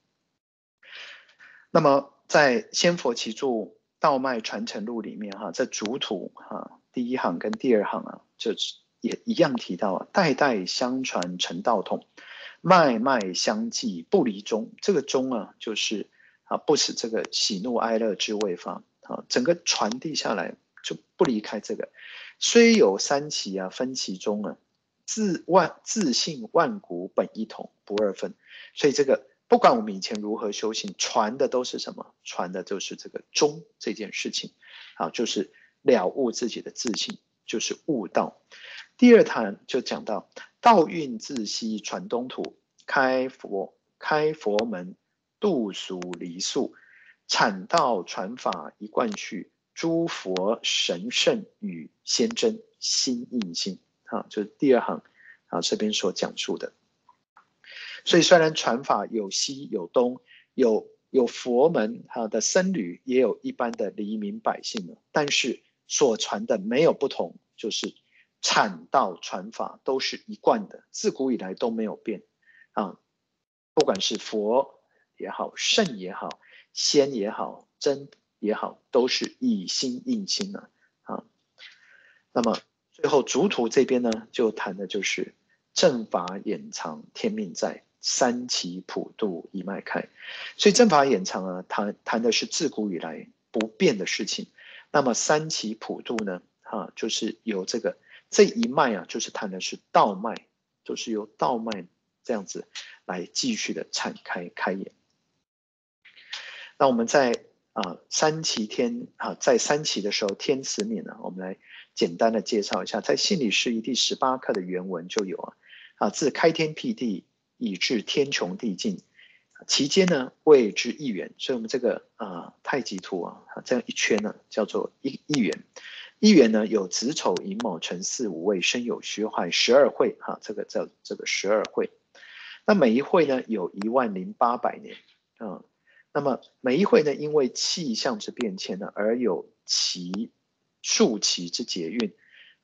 那么在先佛奇著《道脉传承录》里面哈，在主图哈第一行跟第二行啊，就是也一样提到啊，代代相传成道统，脉脉相继不离中。这个中啊，就是啊不使这个喜怒哀乐之未发啊，整个传递下来。就不离开这个，虽有三奇啊，分其中啊，自万自信万古本一统，不二分。所以这个不管我们以前如何修行，传的都是什么？传的就是这个宗这件事情，啊，就是了悟自己的自信，就是悟道。第二堂就讲到道运自西传东土，开佛开佛门，度俗离俗，阐道传法一贯去，诸佛神圣与仙真心印心。啊，就是第二行啊，这边所讲述的。所以虽然传法有西有东，有有佛门哈的僧侣，也有一般的黎民百姓，但是所传的没有不同，就是阐道传法都是一贯的，自古以来都没有变啊。不管是佛也好，圣也好，仙也好，真也好，都是以心印心的啊。那么最后主图这边呢，就谈的就是正法掩藏，天命在。三期普渡一脉开，所以正法掩藏啊，谈谈的是自古以来不变的事情。那么三期普渡呢，哈，就是由这个这一脉啊，就是谈的是道脉，就是由道脉这样子来继续的阐开开演。那我们在啊三期天啊，在三期的时候天慈悯呢，我们来简单的介绍一下，在信理释疑第十八课的原文就有啊，啊自开天辟地。以至天穷地尽，其间呢谓之一元，所以我们这个啊、太极图啊，这样一圈呢叫做一一元。一元呢有子丑寅卯辰巳午未申酉戌亥十二会哈，这个叫这个十二会。那每一会呢有一万零八百年啊、那么每一会呢因为气象之变迁呢而有其数奇之节运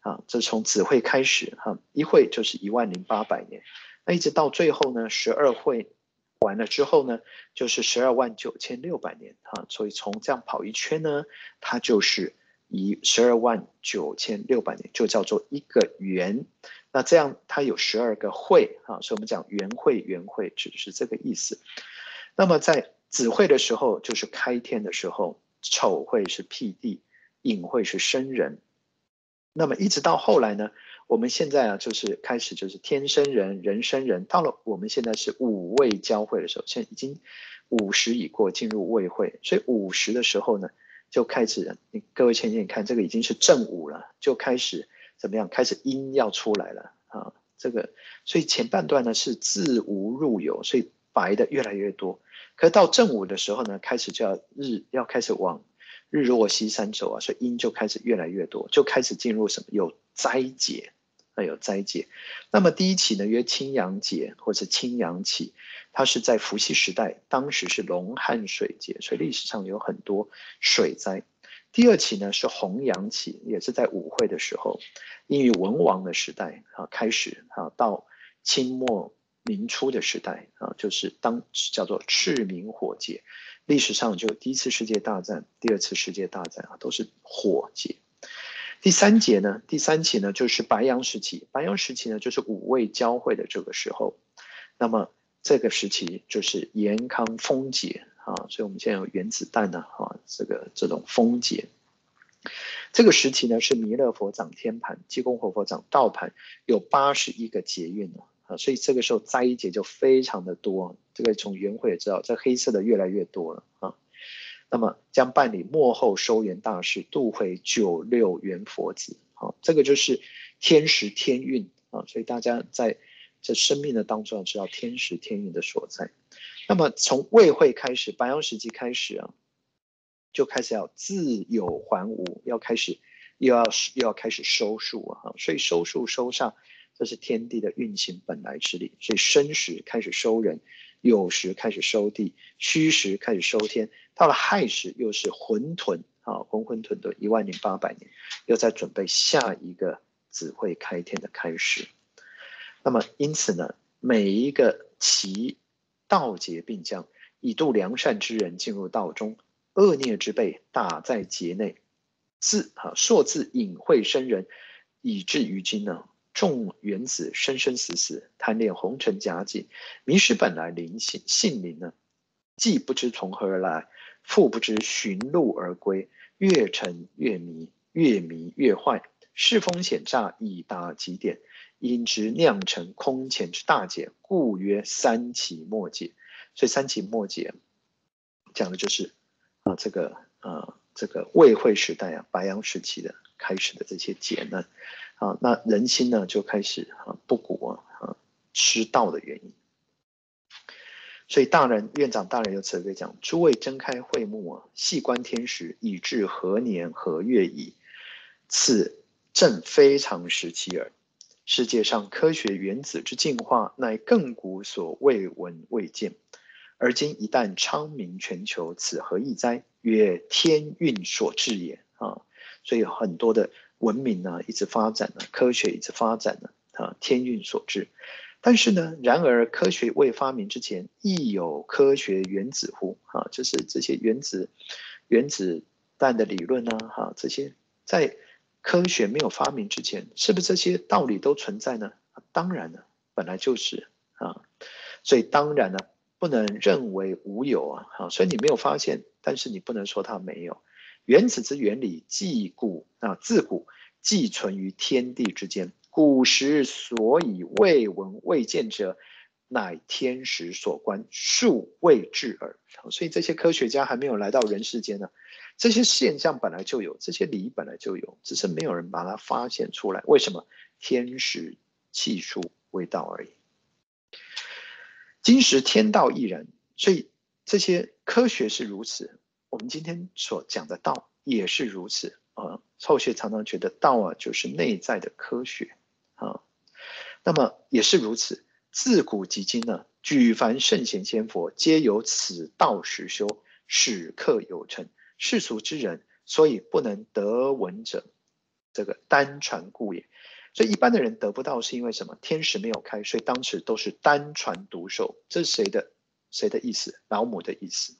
啊，这从子会开始哈，一会就是一万零八百年。那一直到最后呢，十二会完了之后呢，就是十二万九千六百年啊，所以从这样跑一圈呢，它就是以十二万九千六百年，就叫做一个元。那这样它有十二个会啊，所以我们讲元会元会，指的是这个意思。那么在子会的时候，就是开天的时候，丑会是辟地，寅会是生人。那么一直到后来呢？我们现在啊，就是开始就是天生人，人生人，到了我们现在是五位交会的时候，现在已经午时已过，进入未会，所以午时的时候呢，就开始，你各位前面看这个已经是正午了，就开始怎么样？开始阴要出来了啊，这个，所以前半段呢是自无入有，所以白的越来越多，可到正午的时候呢，开始就要日要开始往日落西山走啊，所以阴就开始越来越多，就开始进入什么？有灾劫。那有灾劫，那么第一起呢，约青阳劫或者青阳期，它是在伏羲时代，当时是龙汉水劫，所以历史上有很多水灾。第二期呢是红阳期，也是在武会的时候，因为文王的时代啊开始啊，到清末明初的时代啊，就是当叫做赤明火劫，历史上就第一次世界大战、第二次世界大战啊，都是火劫。第三节呢，第三期呢，就是白羊时期。白羊时期呢，就是五位交汇的这个时候。那么这个时期就是炎康风劫啊，所以我们现在有原子弹呢啊，这个这种风劫。这个时期呢是弥勒佛掌天盘，济公活佛掌道盘，有八十一个劫运呢啊，所以这个时候灾劫就非常的多。这个从元会也知道，这黑色的越来越多了啊。那么将办理末后收圆大事，度回九六元佛子。好，这个就是天时天运啊，所以大家在这生命的当中要知道天时天运的所在。那么从未会开始，白阳时期开始啊，就开始要自有还无，要开始又要又要开始收束啊，所以收束收煞，这是天地的运行本来之理。所以申时开始收人，酉时开始收地，戌时开始收天。到了亥时，又是混沌啊，混混沌沌一万零八百年，又在准备下一个子会开天的开始。那么因此呢，每一个其道劫并将，以度良善之人进入道中，恶孽之辈打在劫内，自啊数自隐晦生人，以至于今呢，众原子生生死死，贪恋红尘佳境，迷失本来灵性性灵呢，既不知从何而来。复不知寻路而归，越沉越迷，越迷越坏，世风险诈已达极点，因之酿成空前之大劫，故曰三起末劫。所以三起末节讲的就是啊这个啊这个魏惠时代啊白羊时期的开始的这些劫难啊，那人心呢就开始啊不古啊啊失道的原因。所以大人院长大人有慈悲讲：诸位睁开慧目啊，细观天时，已至何年何月矣？此正非常时期耳。世界上科学原子之进化，乃亘古所未闻未见。而今一旦昌明全球，此何异哉？曰天运所致也啊！所以很多的文明呢，一直发展呢，科学一直发展呢，啊，天运所致。但是呢，然而科学未发明之前，亦有科学原子乎？啊，就是这些原子、原子弹的理论呢，哈，这些在科学没有发明之前，是不是这些道理都存在呢？当然了，本来就是啊，所以当然呢，不能认为无有啊，哈，所以你没有发现，但是你不能说它没有。原子之原理，既古啊，自古既存于天地之间。古时所以未闻未见者，乃天时所观，数未至耳。所以这些科学家还没有来到人世间呢，这些现象本来就有，这些理本来就有，只是没有人把它发现出来。为什么？天时气数未到而已。今时天道亦然，所以这些科学是如此，我们今天所讲的道也是如此啊。后学常常觉得道啊，就是内在的科学。啊，那么也是如此。自古及今呢，举凡圣贤仙佛，皆有此道实修，始刻有成。世俗之人，所以不能得闻者，这个单传故也。所以一般的人得不到，是因为什么？天时没有开，所以当时都是单传独授。这是谁的？谁的意思？老母的意思。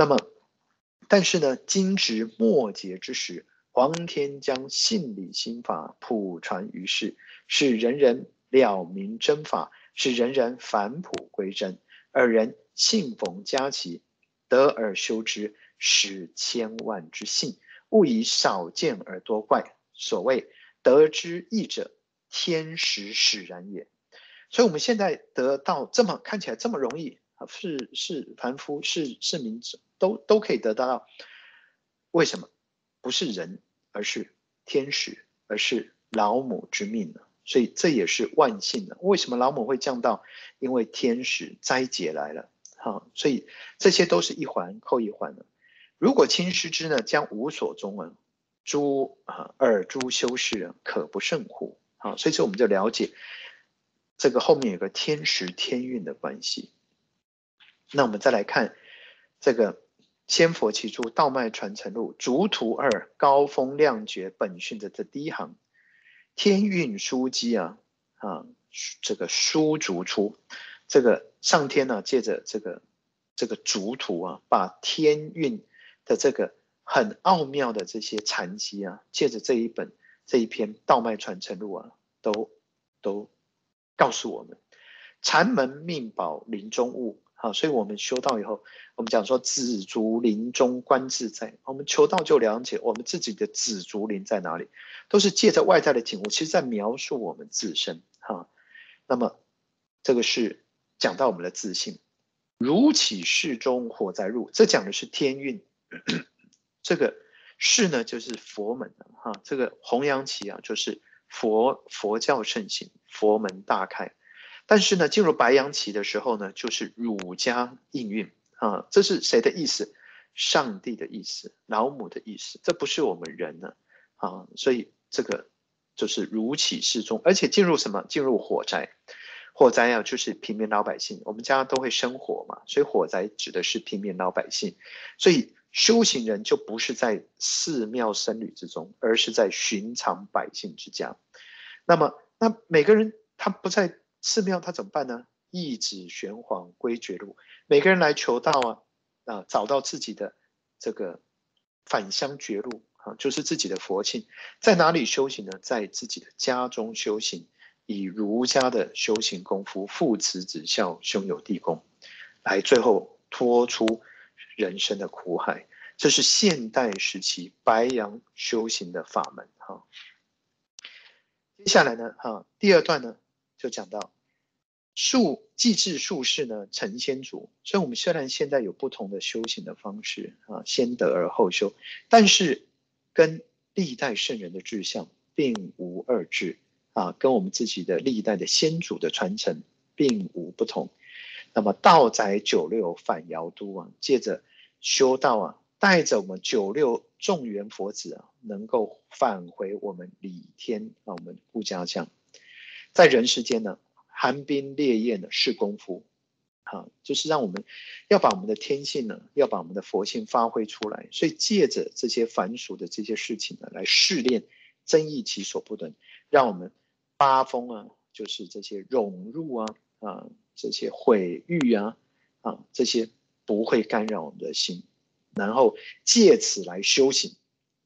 那么，但是呢，今值末劫之时。皇天将信理心法普传于世，使人人了明真法，使人人返璞归真。尔人信逢佳期，得而修之，使千万之信。勿以少见而多怪。所谓得之易者，天时使然也。所以，我们现在得到这么看起来这么容易啊，是是凡夫是是民都都可以得到。为什么？不是人，而是天使，而是老母之命呢。所以这也是万幸的。为什么老母会降到？因为天使灾劫来了。好，所以这些都是一环扣一环的。如果亲师之呢，将无所终啊，诸啊尔诸修士可不胜乎？好，所以这我们就了解这个后面有个天时天运的关系。那我们再来看这个。仙佛奇著《道脉传承录》主图二高风亮绝本训的这第一行，天运枢机啊啊，这个书竹出，这个上天呢、啊、借着这个这个竹图啊，把天运的这个很奥妙的这些禅机啊，借着这一本这一篇《道脉传承录》啊，都都告诉我们，禅门命宝临终物。好，所以我们修道以后，我们讲说紫竹林中观自在。我们求道就了解我们自己的紫竹林在哪里，都是借着外在的景物，其实在描述我们自身。哈，那么这个是讲到我们的自信。如起室中火在入，这讲的是天运。这个室呢，就是佛门哈，这个弘扬起啊，就是佛佛教盛行，佛门大开。但是呢，进入白羊期的时候呢，就是儒家应运啊，这是谁的意思？上帝的意思，老母的意思，这不是我们人呢啊，所以这个就是如起室中，而且进入什么？进入火灾，火灾啊，就是平民老百姓，我们家都会生火嘛，所以火灾指的是平民老百姓，所以修行人就不是在寺庙僧侣之中，而是在寻常百姓之家。那么，那每个人他不在。寺庙他怎么办呢？一指玄黄归绝路，每个人来求道啊，啊，找到自己的这个返乡绝路啊，就是自己的佛性在哪里修行呢？在自己的家中修行，以儒家的修行功夫，父慈子孝，兄友弟恭，来最后脱出人生的苦海。这是现代时期白羊修行的法门哈。接下来呢，哈，第二段呢？就讲到，术既至术士呢，成仙主。所以，我们虽然现在有不同的修行的方式啊，先得而后修，但是跟历代圣人的志向并无二致啊，跟我们自己的历代的先祖的传承并无不同。那么，道载九六返尧都啊，借着修道啊，带着我们九六众缘佛子啊，能够返回我们李天啊，我们顾家乡，在人世间呢。寒冰烈焰的是功夫，啊，就是让我们要把我们的天性呢，要把我们的佛性发挥出来。所以借着这些凡俗的这些事情呢，来试炼增益其所不能，让我们八风啊，就是这些融入啊啊，这些毁誉啊啊，这些不会干扰我们的心，然后借此来修行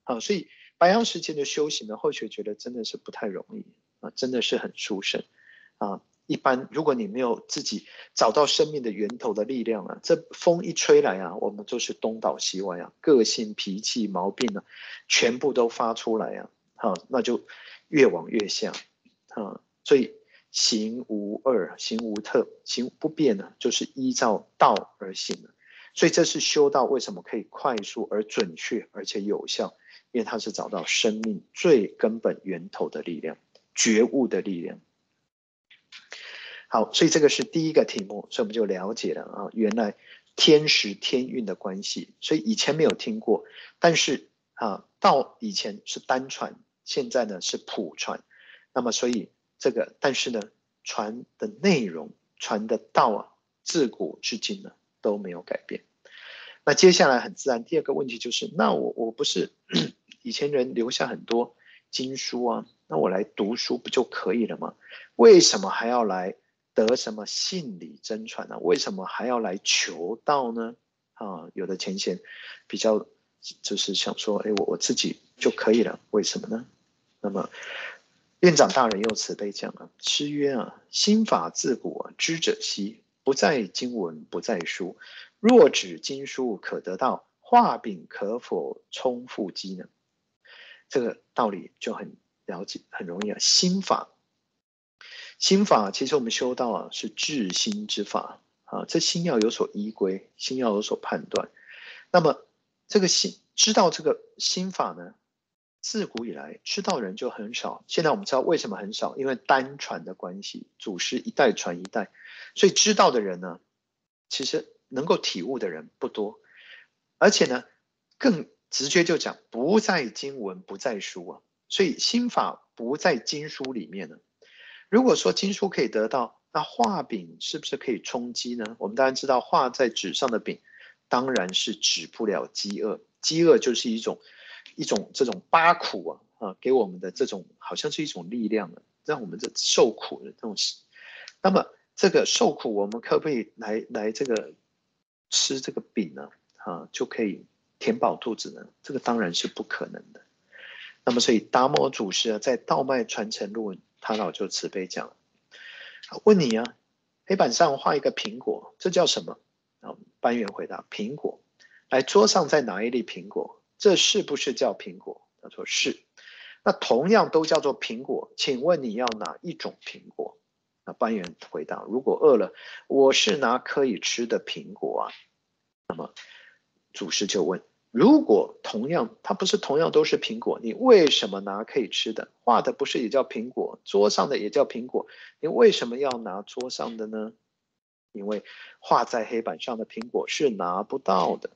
啊。所以白阳时间的修行呢，后学觉得真的是不太容易啊，真的是很殊胜啊。一般，如果你没有自己找到生命的源头的力量啊，这风一吹来啊，我们就是东倒西歪啊，个性、脾气、毛病啊，全部都发出来啊，哈，那就越往越下，啊，所以行无二，行无特，行不变呢，就是依照道而行的，所以这是修道为什么可以快速而准确而且有效，因为它是找到生命最根本源头的力量，觉悟的力量。好，所以这个是第一个题目，所以我们就了解了啊，原来天时天运的关系，所以以前没有听过，但是啊，道以前是单传，现在呢是普传，那么所以这个，但是呢，传的内容，传的道啊，自古至今呢都没有改变。那接下来很自然，第二个问题就是，那我我不是 以前人留下很多经书啊，那我来读书不就可以了吗？为什么还要来？得什么信理真传呢？为什么还要来求道呢？啊，有的前贤比较就是想说，哎，我我自己就可以了，为什么呢？那么院长大人又慈悲讲啊，诗曰啊，心法自古啊，知者稀，不在经文，不在书。若指经书可得道，画饼可否充腹饥呢？这个道理就很了解，很容易啊，心法。心法其实我们修道啊，是治心之法啊，这心要有所依归，心要有所判断。那么这个心知道这个心法呢，自古以来知道人就很少。现在我们知道为什么很少，因为单传的关系，祖师一代传一代，所以知道的人呢，其实能够体悟的人不多。而且呢，更直接就讲不在经文，不在书啊，所以心法不在经书里面呢。如果说经书可以得到，那画饼是不是可以充饥呢？我们当然知道，画在纸上的饼，当然是止不了饥饿。饥饿就是一种一种这种八苦啊啊，给我们的这种好像是一种力量啊，让我们这受苦的东西。那么这个受苦，我们可不可以来来这个吃这个饼呢？啊，就可以填饱肚子呢？这个当然是不可能的。那么所以达摩祖师啊，在《道脉传承录》。他老就慈悲讲，问你啊，黑板上画一个苹果，这叫什么？啊，班员回答：苹果。来，桌上再拿一粒苹果，这是不是叫苹果？他说是。那同样都叫做苹果，请问你要哪一种苹果？那班员回答：如果饿了，我是拿可以吃的苹果啊。那么祖师就问。如果同样，它不是同样都是苹果，你为什么拿可以吃的？画的不是也叫苹果？桌上的也叫苹果，你为什么要拿桌上的呢？因为画在黑板上的苹果是拿不到的，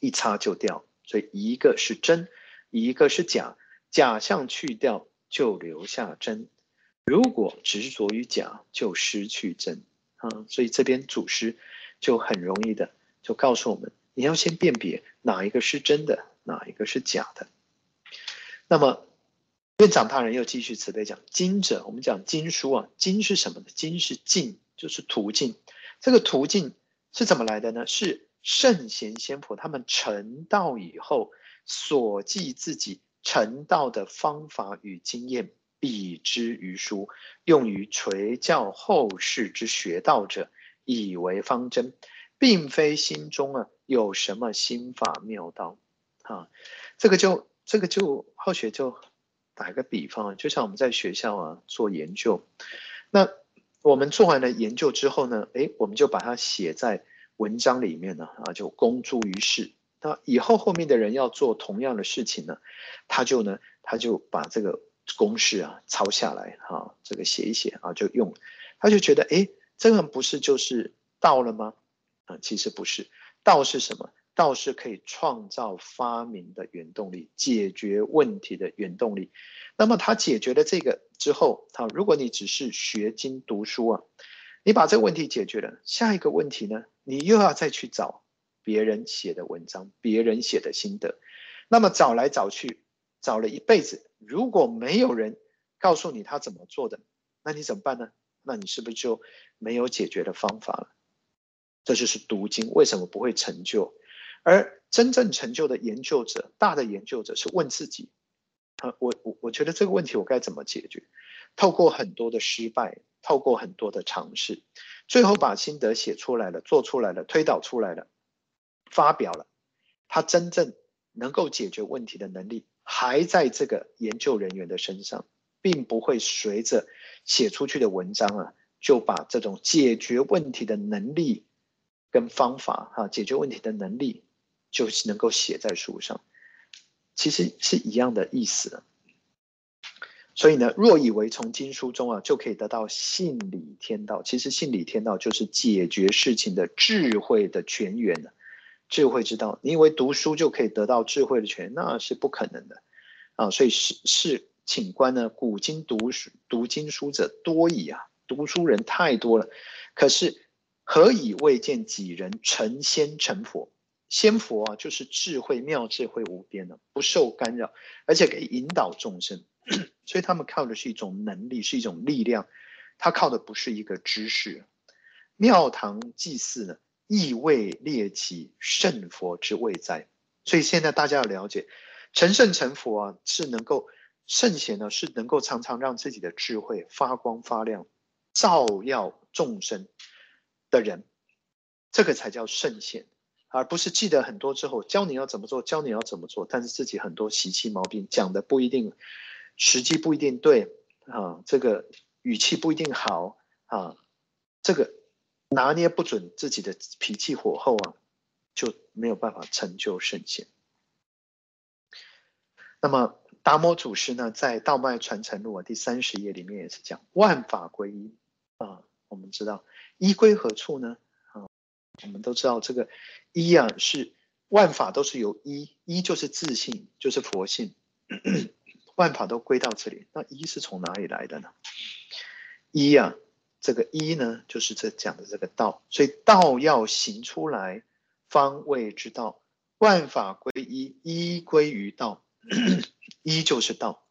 一擦就掉。所以一个是真，一个是假，假象去掉就留下真。如果执着于假，就失去真。啊，所以这边祖师就很容易的就告诉我们。你要先辨别哪一个是真的，哪一个是假的。那么院长大人又继续慈悲讲：经者，我们讲经书啊，经是什么呢？经是径，就是途径。这个途径是怎么来的呢？是圣贤先佛他们成道以后所记自己成道的方法与经验，比之于书，用于垂教后世之学道者，以为方针。并非心中啊有什么心法妙道，啊，这个就这个就好学就打个比方，就像我们在学校啊做研究，那我们做完了研究之后呢，诶，我们就把它写在文章里面呢，啊，就公诸于世。那以后后面的人要做同样的事情呢，他就呢，他就把这个公式啊抄下来，哈，这个写一写啊，就用，他就觉得，诶，这个不是就是道了吗？啊，其实不是，道是什么？道是可以创造发明的原动力，解决问题的原动力。那么他解决了这个之后，好，如果你只是学经读书啊，你把这个问题解决了，下一个问题呢，你又要再去找别人写的文章，别人写的心得。那么找来找去，找了一辈子，如果没有人告诉你他怎么做的，那你怎么办呢？那你是不是就没有解决的方法了？这就是读经为什么不会成就。而真正成就的研究者，大的研究者是问自己：啊，我我我觉得这个问题我该怎么解决？透过很多的失败，透过很多的尝试，最后把心得写出来了，做出来了，推导出来了，发表了。他真正能够解决问题的能力，还在这个研究人员的身上，并不会随着写出去的文章啊，就把这种解决问题的能力跟方法哈，解决问题的能力。就是能够写在书上，其实是一样的意思。所以呢，若以为从经书中啊就可以得到信理天道，其实信理天道就是解决事情的智慧的泉源，智慧之道。你以为读书就可以得到智慧的泉，那是不可能的啊！所以是是，请观呢，古今读书读经书者多矣啊，读书人太多了。可是何以未见几人成仙成佛？仙佛啊，就是智慧妙智慧无边的，不受干扰，而且可以引导众生，所以他们靠的是一种能力，是一种力量，他靠的不是一个知识。庙堂祭祀呢，亦未列其圣佛之谓哉。所以现在大家要了解，成圣成佛啊，是能够圣贤呢，是能够常常让自己的智慧发光发亮，照耀众生的人，这个才叫圣贤。而不是记得很多之后教你要怎么做，教你要怎么做，但是自己很多习气毛病讲的不一定，时机不一定对啊，这个语气不一定好啊，这个拿捏不准自己的脾气火候啊，就没有办法成就圣贤。那么达摩祖师呢，在《道脉传承录》啊第三十页里面也是讲万法归一啊，我们知道一归何处呢？啊我们都知道这个一啊，是万法都是由一，一就是自信，就是佛性，万法都归到这里。那一是从哪里来的呢？一啊，这个一呢，就是这讲的这个道。所以道要行出来，方位之道。万法归一，一归于道，一就是道。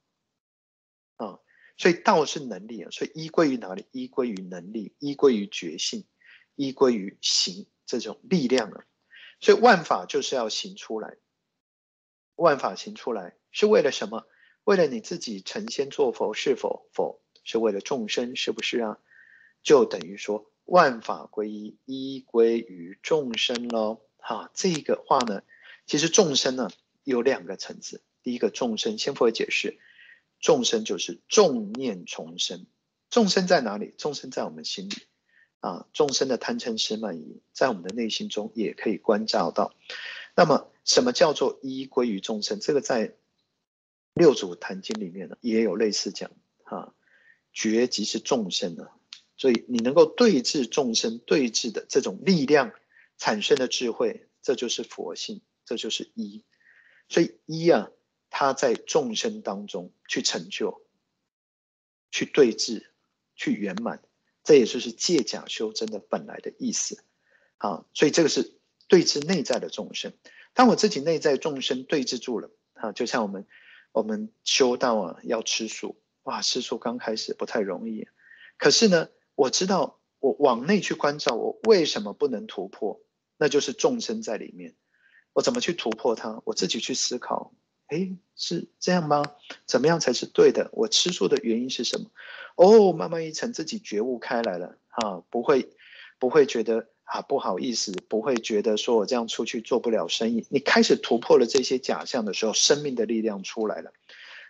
所以道是能力啊，所以依归于哪里？依归于能力，依归于觉性，依归于行。这种力量啊，所以万法就是要行出来。万法行出来是为了什么？为了你自己成仙做佛是否？否，是为了众生是不是啊？就等于说万法归一，依归于众生喽。哈，这个话呢，其实众生呢有两个层次。第一个众生，先佛解释，众生就是众念重生。众生在哪里？众生在我们心里。啊，众生的贪嗔痴慢疑，在我们的内心中也可以观照到。那么，什么叫做一归于众生？这个在《六祖坛经》里面呢，也有类似讲。哈，觉即是众生啊，所以你能够对治众生，对治的这种力量产生的智慧，这就是佛性，这就是一。所以一啊，他在众生当中去成就，去对治，去圆满。这也就是借假修真的本来的意思，啊，所以这个是对治内在的众生。当我自己内在众生对治住了，啊，就像我们我们修道啊，要吃素，哇，吃素刚开始不太容易，可是呢，我知道我往内去关照，我为什么不能突破？那就是众生在里面，我怎么去突破它？我自己去思考。哎，是这样吗？怎么样才是对的？我吃素的原因是什么？哦，慢慢一层自己觉悟开来了，啊，不会，不会觉得啊不好意思，不会觉得说我这样出去做不了生意。你开始突破了这些假象的时候，生命的力量出来了。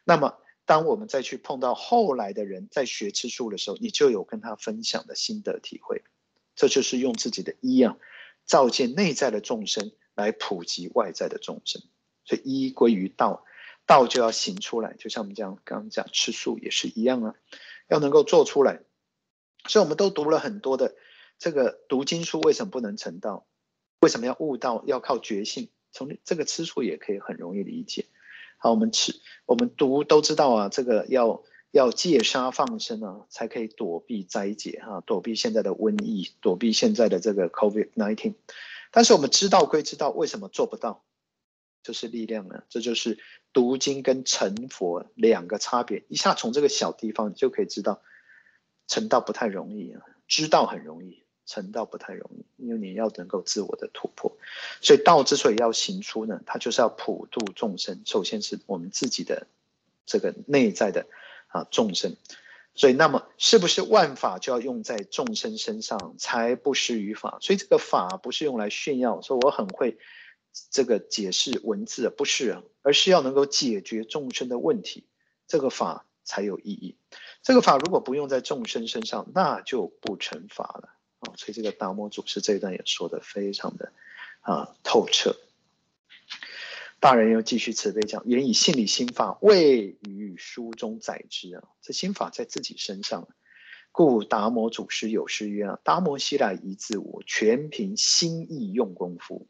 那么当我们再去碰到后来的人在学吃素的时候，你就有跟他分享的心得体会。这就是用自己的一啊，照见内在的众生，来普及外在的众生。所以一归于道，道就要行出来。就像我们这样刚刚讲吃素也是一样啊，要能够做出来。所以我们都读了很多的这个读经书，为什么不能成道？为什么要悟道？要靠觉性。从这个吃素也可以很容易理解。好，我们吃，我们读都知道啊，这个要要戒杀放生啊，才可以躲避灾劫哈，躲避现在的瘟疫，躲避现在的这个 COVID-19。但是我们知道归知道，为什么做不到？就是力量呢，这就是读经跟成佛两个差别。一下从这个小地方就可以知道，成道不太容易啊，知道很容易。成道不太容易，因为你要能够自我的突破，所以道之所以要行出呢，它就是要普度众生。首先是我们自己的这个内在的啊众生，所以那么是不是万法就要用在众生身上才不失于法？所以这个法不是用来炫耀，说我很会这个解释文字，不是啊，而是要能够解决众生的问题，这个法才有意义。这个法如果不用在众生身上，那就不成法了啊。所以这个达摩祖师这一段也说的非常的啊透彻。大人又继续慈悲讲：原以信理心法未于书中载之啊，这心法在自己身上，故达摩祖师有诗曰：啊，达摩西来一自无，全凭心意用功夫。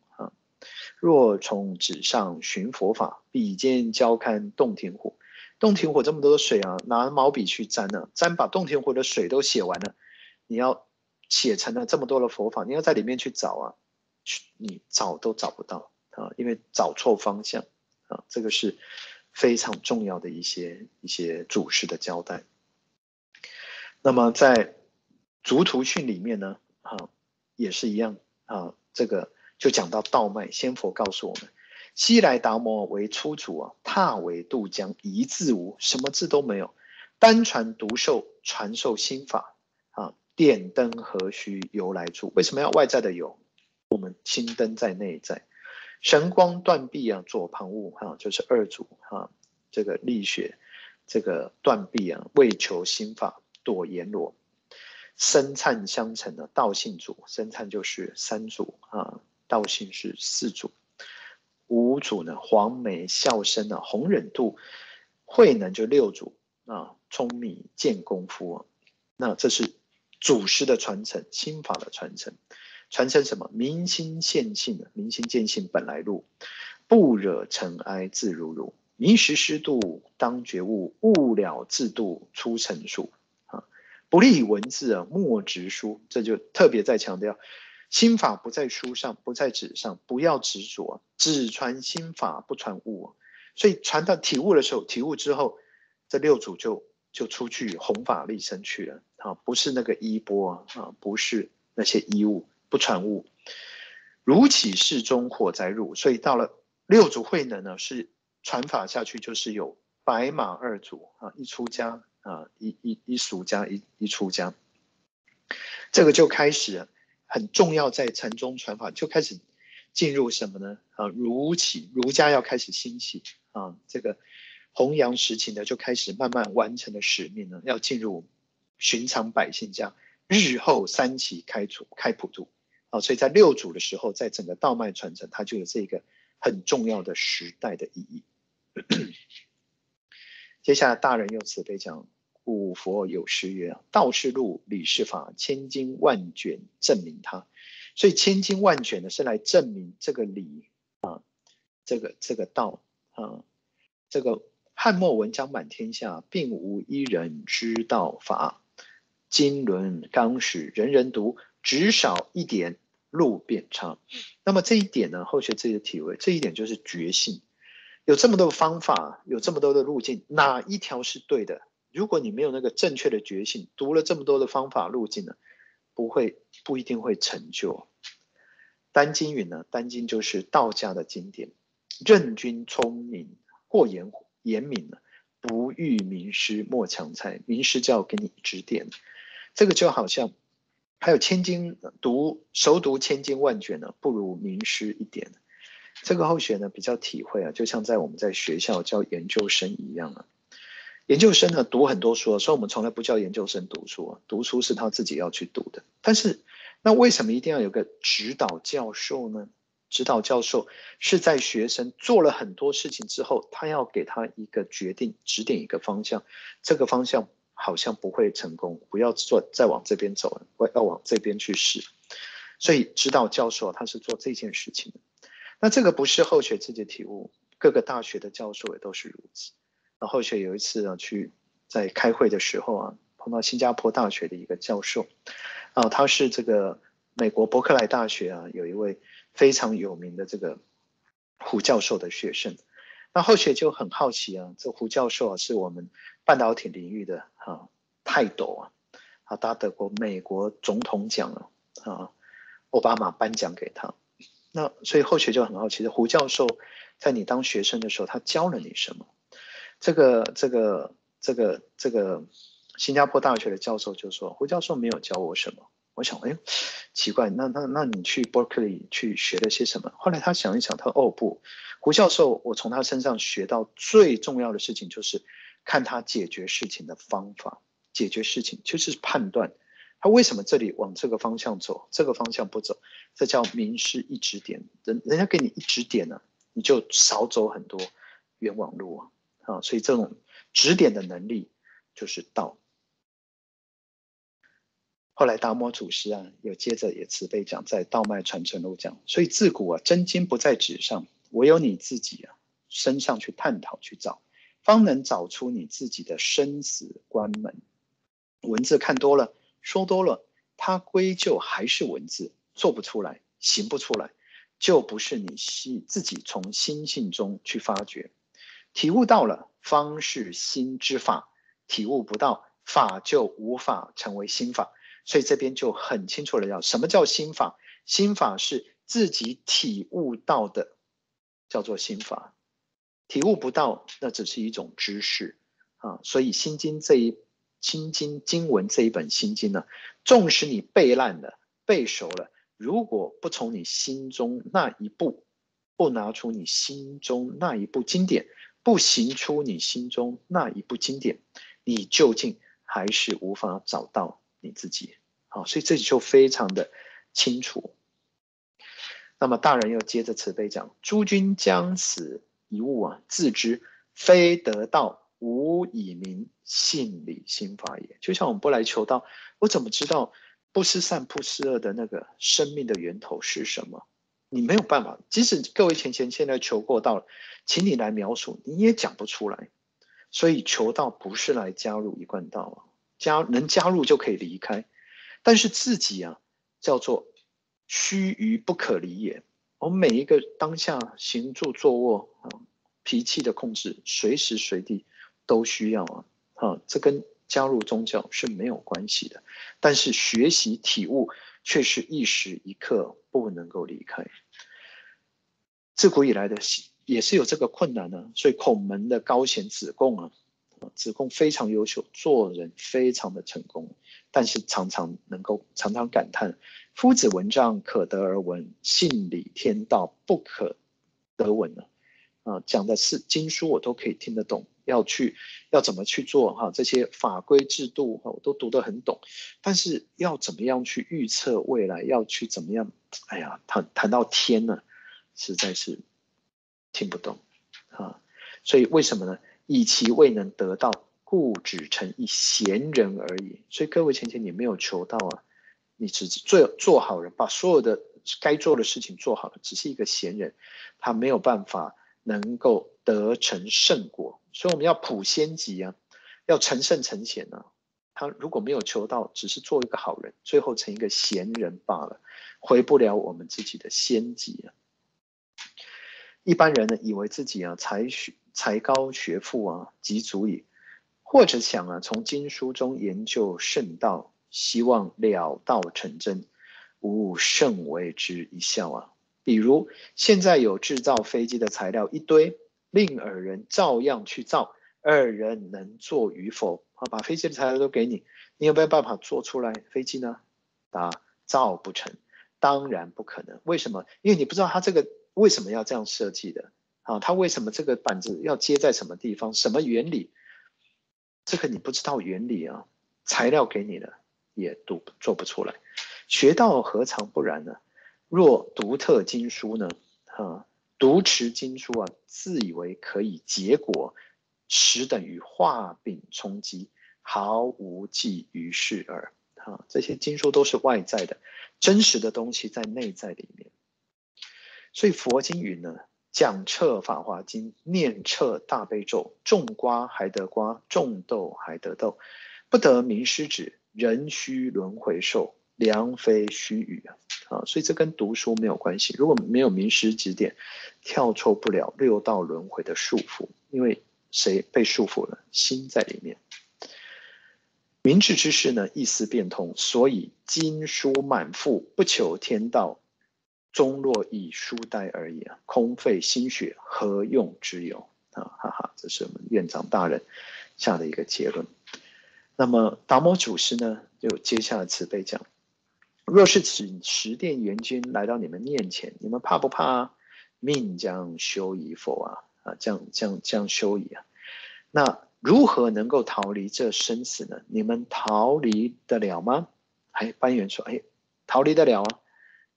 若从纸上寻佛法，笔尖交看洞庭湖。洞庭湖这么多的水啊，拿毛笔去沾呢、啊，沾把洞庭湖的水都写完了，你要。写成了这么多的佛法，你要在里面去找啊，去你找都找不到啊，因为找错方向啊，这个是非常重要的一些一些祖师的交代。那么在《竹图训》里面呢，啊，也是一样啊，这个就讲到道脉，先佛告诉我们，西来达摩为初祖啊，踏为渡江，一字无，什么字都没有，单传独授，传授心法啊。电灯何须由来助？为什么要外在的有？我们心灯在内在。神光断臂啊，左旁物哈，就是二祖哈。这个力学，这个断臂啊，为求心法躲阎罗。僧璨相承的道信祖，僧璨就是三祖啊，道信是四祖。五祖呢，黄眉笑生啊，弘忍度，慧能就六祖啊，聪明见功夫啊，那这是。祖师的传承，心法的传承，传承什么？明心见性，明心见性本来路，不惹尘埃自如如。迷时失度当觉悟，悟了自度出成数。啊，不立文字啊，莫直书。这就特别在强调，心法不在书上，不在纸上，不要执着，只传心法，不传物。所以传到体悟的时候，体悟之后，这六祖就就出去弘法利生去了。啊，不是那个衣钵啊，不是那些衣物，不传物。如起世中火灾入，所以到了六祖慧能呢，是传法下去，就是有白马二祖啊，一出家啊，一一一俗家，一一出家，这个就开始很重要，在禅宗传法就开始进入什么呢？啊，如起儒家要开始兴起啊，这个弘扬实情呢，就开始慢慢完成了使命呢，要进入。寻常百姓家，日后三期开除开普度，啊，所以在六祖的时候，在整个道脉传承，它就有这个很重要的时代的意义。接下来大人用慈悲讲，古佛有诗曰：“道是路，理是法，千经万卷证明它。”所以千经万卷呢，是来证明这个理啊，这个这个道啊，这个汉末文章满天下，并无一人知道法。经纶纲史人人读，只少一点路便差。那么这一点呢，后学自己的体会，这一点就是觉性。有这么多的方法，有这么多的路径，哪一条是对的？如果你没有那个正确的觉醒，读了这么多的方法路径呢，不会不一定会成就。丹经云呢，丹经就是道家的经典。任君聪明或严严明呢，不遇名师莫强猜。名师就要给你指点。这个就好像，还有千经读熟读千经万卷呢，不如名师一点。这个后学呢比较体会啊，就像在我们在学校教研究生一样啊。研究生呢读很多书，所以我们从来不叫研究生读书啊，读书是他自己要去读的。但是，那为什么一定要有个指导教授呢？指导教授是在学生做了很多事情之后，他要给他一个决定，指点一个方向。这个方向好像不会成功，不要做，再往这边走了，我要往这边去试。所以，指导教授他是做这件事情的。那这个不是后学自己体悟，各个大学的教授也都是如此。后学有一次啊，去在开会的时候啊，碰到新加坡大学的一个教授，啊，他是这个美国伯克莱大学啊，有一位非常有名的这个胡教授的学生。那后学就很好奇啊，这胡教授啊，是我们半导体领域的啊泰斗啊，啊，他得过美国总统奖啊，啊，奥巴马颁奖给他。那所以后学就很好奇，这胡教授在你当学生的时候，他教了你什么？这个这个这个这个新加坡大学的教授就说，胡教授没有教我什么。我想，哎，奇怪，那那那你去 Berkeley 去学了些什么？后来他想一想，他说哦不，胡教授，我从他身上学到最重要的事情就是看他解决事情的方法，解决事情就是判断。他为什么这里往这个方向走，这个方向不走？这叫名师一指点。人人家给你一指点呢，你就少走很多冤枉路啊！啊，所以这种指点的能力就是道。后来达摩祖师啊，又接着也慈悲讲，在道脉传承录讲。所以自古啊，真经不在纸上，唯有你自己啊，身上去探讨去找，方能找出你自己的生死关门。文字看多了。说多了，它归咎还是文字，做不出来，行不出来，就不是你心自己从心性中去发掘，体悟到了，方是心之法；体悟不到，法就无法成为心法。所以这边就很清楚了，要什么叫心法？心法是自己体悟到的，叫做心法；体悟不到，那只是一种知识啊。所以《心经》这一。心经经文这一本心经呢，纵使你背烂了、背熟了，如果不从你心中那一步，不拿出你心中那一部经典，不行出你心中那一部经典，你究竟还是无法找到你自己。好，所以这里就非常的清楚。那么大人又接着慈悲讲：诸君将此一物啊，自知非得道。无以明信理心法也。就像我们不来求道，我怎么知道不思善不思恶的那个生命的源头是什么？你没有办法。即使各位前前现在求过道了，请你来描述，你也讲不出来。所以求道不是来加入一贯道啊，加能加入就可以离开，但是自己啊叫做须臾不可离也。我们每一个当下行住坐卧啊，脾气的控制，随时随地。都需要啊，啊，这跟加入宗教是没有关系的，但是学习体悟却是一时一刻不能够离开。自古以来的也是有这个困难呢，所以孔门的高贤子贡啊，子贡非常优秀，做人非常的成功，但是常常能够常常感叹：夫子文章可得而闻，信理天道不可得闻呢。啊，讲的是经书，我都可以听得懂。要去要怎么去做哈？这些法规制度哈，我都读得很懂。但是要怎么样去预测未来？要去怎么样？哎呀，谈谈到天呢，实在是听不懂啊。所以为什么呢？以其未能得到，故只成一闲人而已。所以各位前贤，你没有求道啊，你只是做做好人，把所有的该做的事情做好了，只是一个闲人，他没有办法。能够得成圣果，所以我们要普仙籍啊，要成圣成贤啊。他如果没有求道，只是做一个好人，最后成一个贤人罢了，回不了我们自己的仙籍啊。一般人呢，以为自己啊才学才高学富啊，即足矣，或者想啊从经书中研究圣道，希望了道成真，吾甚为之一笑啊。比如现在有制造飞机的材料一堆，令尔人照样去造，二人能做与否？啊，把飞机的材料都给你，你有没有办法做出来飞机呢？答：造不成，当然不可能。为什么？因为你不知道它这个为什么要这样设计的。啊，它为什么这个板子要接在什么地方？什么原理？这个你不知道原理啊，材料给你了也读做不出来。学到何尝不然呢？若独特经书呢？啊，读持经书啊，自以为可以结果，实等于画饼充饥，毫无济于事耳。啊，这些经书都是外在的，真实的东西在内在里面。所以佛经云呢，讲彻法华经，念彻大悲咒，种瓜还得瓜，种豆还得豆，不得名师指，人须轮回受，良非虚语啊！啊，所以这跟读书没有关系。如果没有名师指点，跳脱不了六道轮回的束缚，因为谁被束缚了？心在里面。明智之士呢，一思变通，所以经书满腹，不求天道，终落以书呆而已啊！空费心血，何用之有？啊，哈哈，这是我们院长大人下的一个结论。那么达摩祖师呢，就接下来慈悲讲：若是请十殿阎君来到你们面前，你们怕不怕？命将休矣否啊？啊，将将将休矣啊！那。如何能够逃离这生死呢？你们逃离得了吗？哎，班员说：“哎，逃离得了啊。”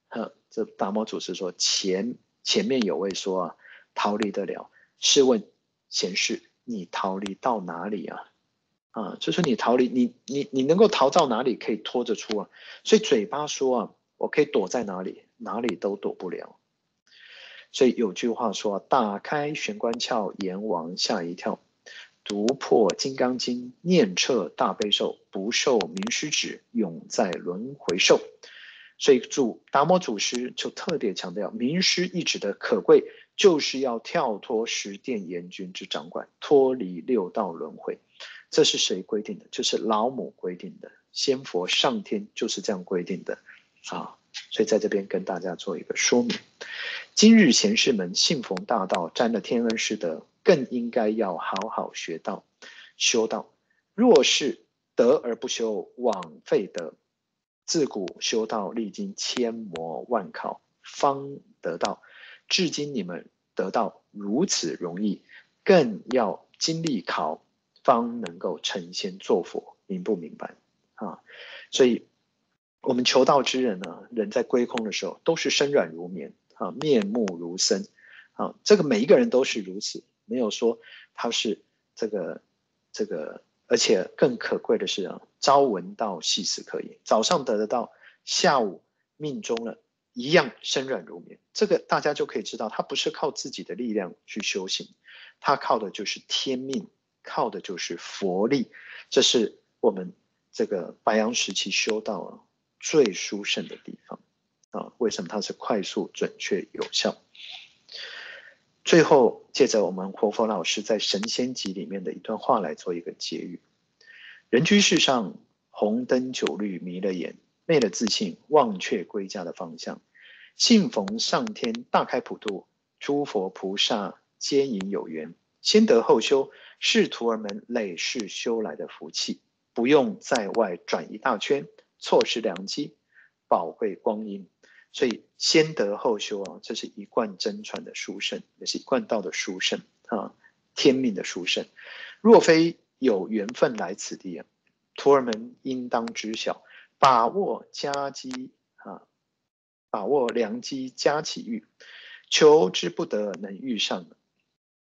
呵，这达摩祖师说：“前前面有位说啊，逃离得了。试问贤士，你逃离到哪里啊？啊，就是你逃离，你你你能够逃到哪里？可以拖着出啊？所以嘴巴说啊，我可以躲在哪里，哪里都躲不了。所以有句话说：打开玄关窍，阎王吓一跳。”读破《金刚经》，念彻大悲咒，不受名师指，永在轮回受。所以，主达摩祖师就特别强调，名师一指的可贵，就是要跳脱十殿阎君之掌管，脱离六道轮回。这是谁规定的？就是老母规定的，仙佛上天就是这样规定的啊。所以，在这边跟大家做一个说明：今日贤士们信逢大道，沾了天恩师德。更应该要好好学道、修道。若是得而不修，枉费德。自古修道历经千磨万考，方得道。至今你们得道如此容易，更要经历考，方能够成仙做佛。明不明白啊？所以，我们求道之人呢，人在归空的时候，都是身软如绵啊，面目如僧啊。这个每一个人都是如此。没有说他是这个这个，而且更可贵的是啊，朝闻道，夕死可矣。早上得得道，下午命中了，一样身软如绵。这个大家就可以知道，他不是靠自己的力量去修行，他靠的就是天命，靠的就是佛力。这是我们这个白杨时期修道啊最殊胜的地方啊。为什么它是快速、准确、有效？最后，借着我们活佛老师在《神仙集》里面的一段话来做一个结语：人居世上，红灯酒绿迷了眼，昧了自信，忘却归家的方向。幸逢上天大开普渡，诸佛菩萨皆引有缘，先得后修，是徒儿们累世修来的福气，不用在外转一大圈，错失良机，宝贵光阴。所以先得后修啊，这是一贯真传的殊胜，也是一贯道的殊胜啊，天命的殊胜。若非有缘分来此地啊，徒儿们应当知晓，把握佳机啊，把握良机佳期遇，求之不得能遇上。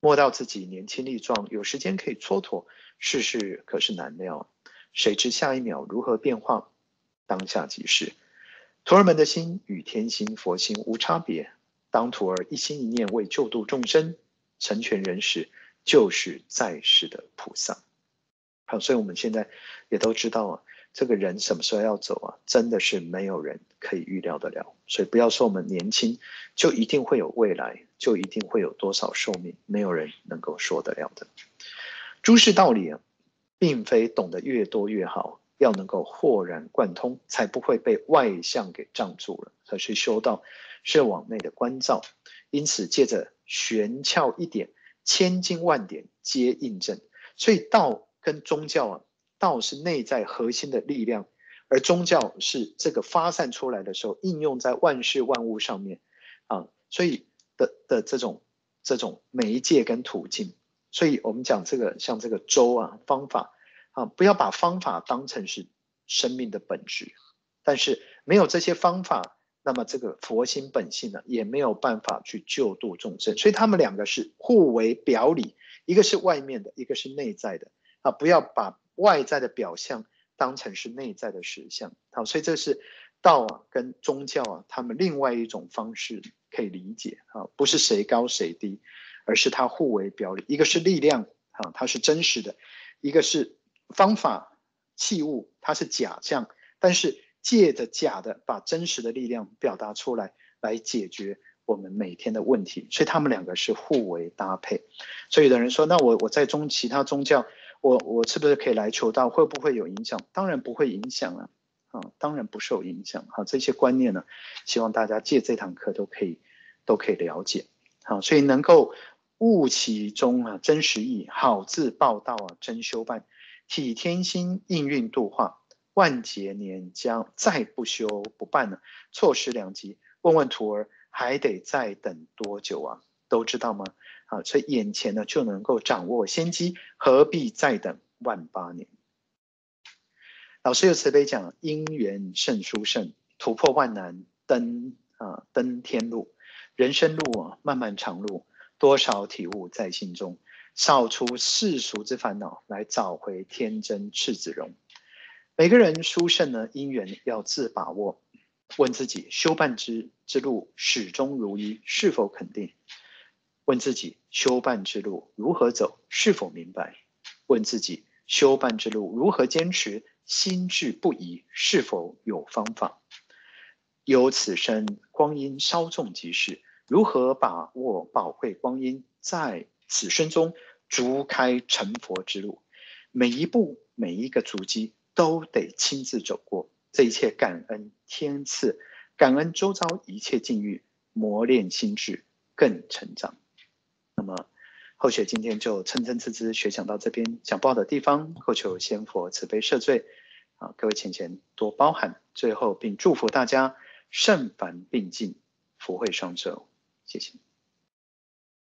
莫道自己年轻力壮，有时间可以蹉跎，世事可是难料，谁知下一秒如何变化？当下即是。徒儿们的心与天心、佛心无差别。当徒儿一心一念为救度众生、成全人时，就是在世的菩萨。好，所以我们现在也都知道啊，这个人什么时候要走啊，真的是没有人可以预料得了。所以不要说我们年轻就一定会有未来，就一定会有多少寿命，没有人能够说得了的。诸事道理啊，并非懂得越多越好。要能够豁然贯通，才不会被外相给障住了。可是修道是往内的关照，因此借着玄窍一点，千经万典皆印证。所以道跟宗教啊，道是内在核心的力量，而宗教是这个发散出来的时候应用在万事万物上面啊。所以的的这种这种媒介跟途径，所以我们讲这个像这个粥啊方法。啊，不要把方法当成是生命的本质。但是没有这些方法，那么这个佛心本性呢，也没有办法去救度众生。所以他们两个是互为表里，一个是外面的，一个是内在的啊！不要把外在的表象当成是内在的实相。好，所以这是道啊跟宗教啊，他们另外一种方式可以理解啊，不是谁高谁低，而是它互为表里，一个是力量啊，它是真实的；一个是方法器物，它是假象，但是。借着假的，把真实的力量表达出来，来解决我们每天的问题。所以他们两个是互为搭配。所以有的人说，那我我在中其他宗教，我我是不是可以来求道？会不会有影响？当然不会影响啊，啊，当然不受影响。好，这些观念呢，希望大家借这堂课都可以都可以了解。好，所以能够悟其中啊真实义，好自报道啊真修办，体天心应运度化。万劫年将再不修不办呢？错失良机。问问徒儿，还得再等多久啊？都知道吗？啊，所以眼前呢就能够掌握先机，何必再等万八年？老师有慈悲讲，因缘胜殊胜，突破万难登啊登天路。人生路啊漫漫长路，多少体悟在心中，扫除世俗之烦恼，来找回天真赤子容。每个人殊胜呢，因缘要自把握。问自己修办之之路始终如一，是否肯定？问自己修办之路如何走，是否明白？问自己修办之路如何坚持，心志不移，是否有方法？有此生光阴稍纵即逝，如何把握宝贵光阴，在此生中逐开成佛之路？每一步，每一个足迹。都得亲自走过，这一切感恩天赐，感恩周遭一切境遇，磨练心智更成长。那么后雪今天就参参差訾学讲到这边，讲不好的地方，后求仙佛慈悲赦罪。啊，各位浅浅多包涵。最后并祝福大家圣凡并进，福慧双收。谢谢。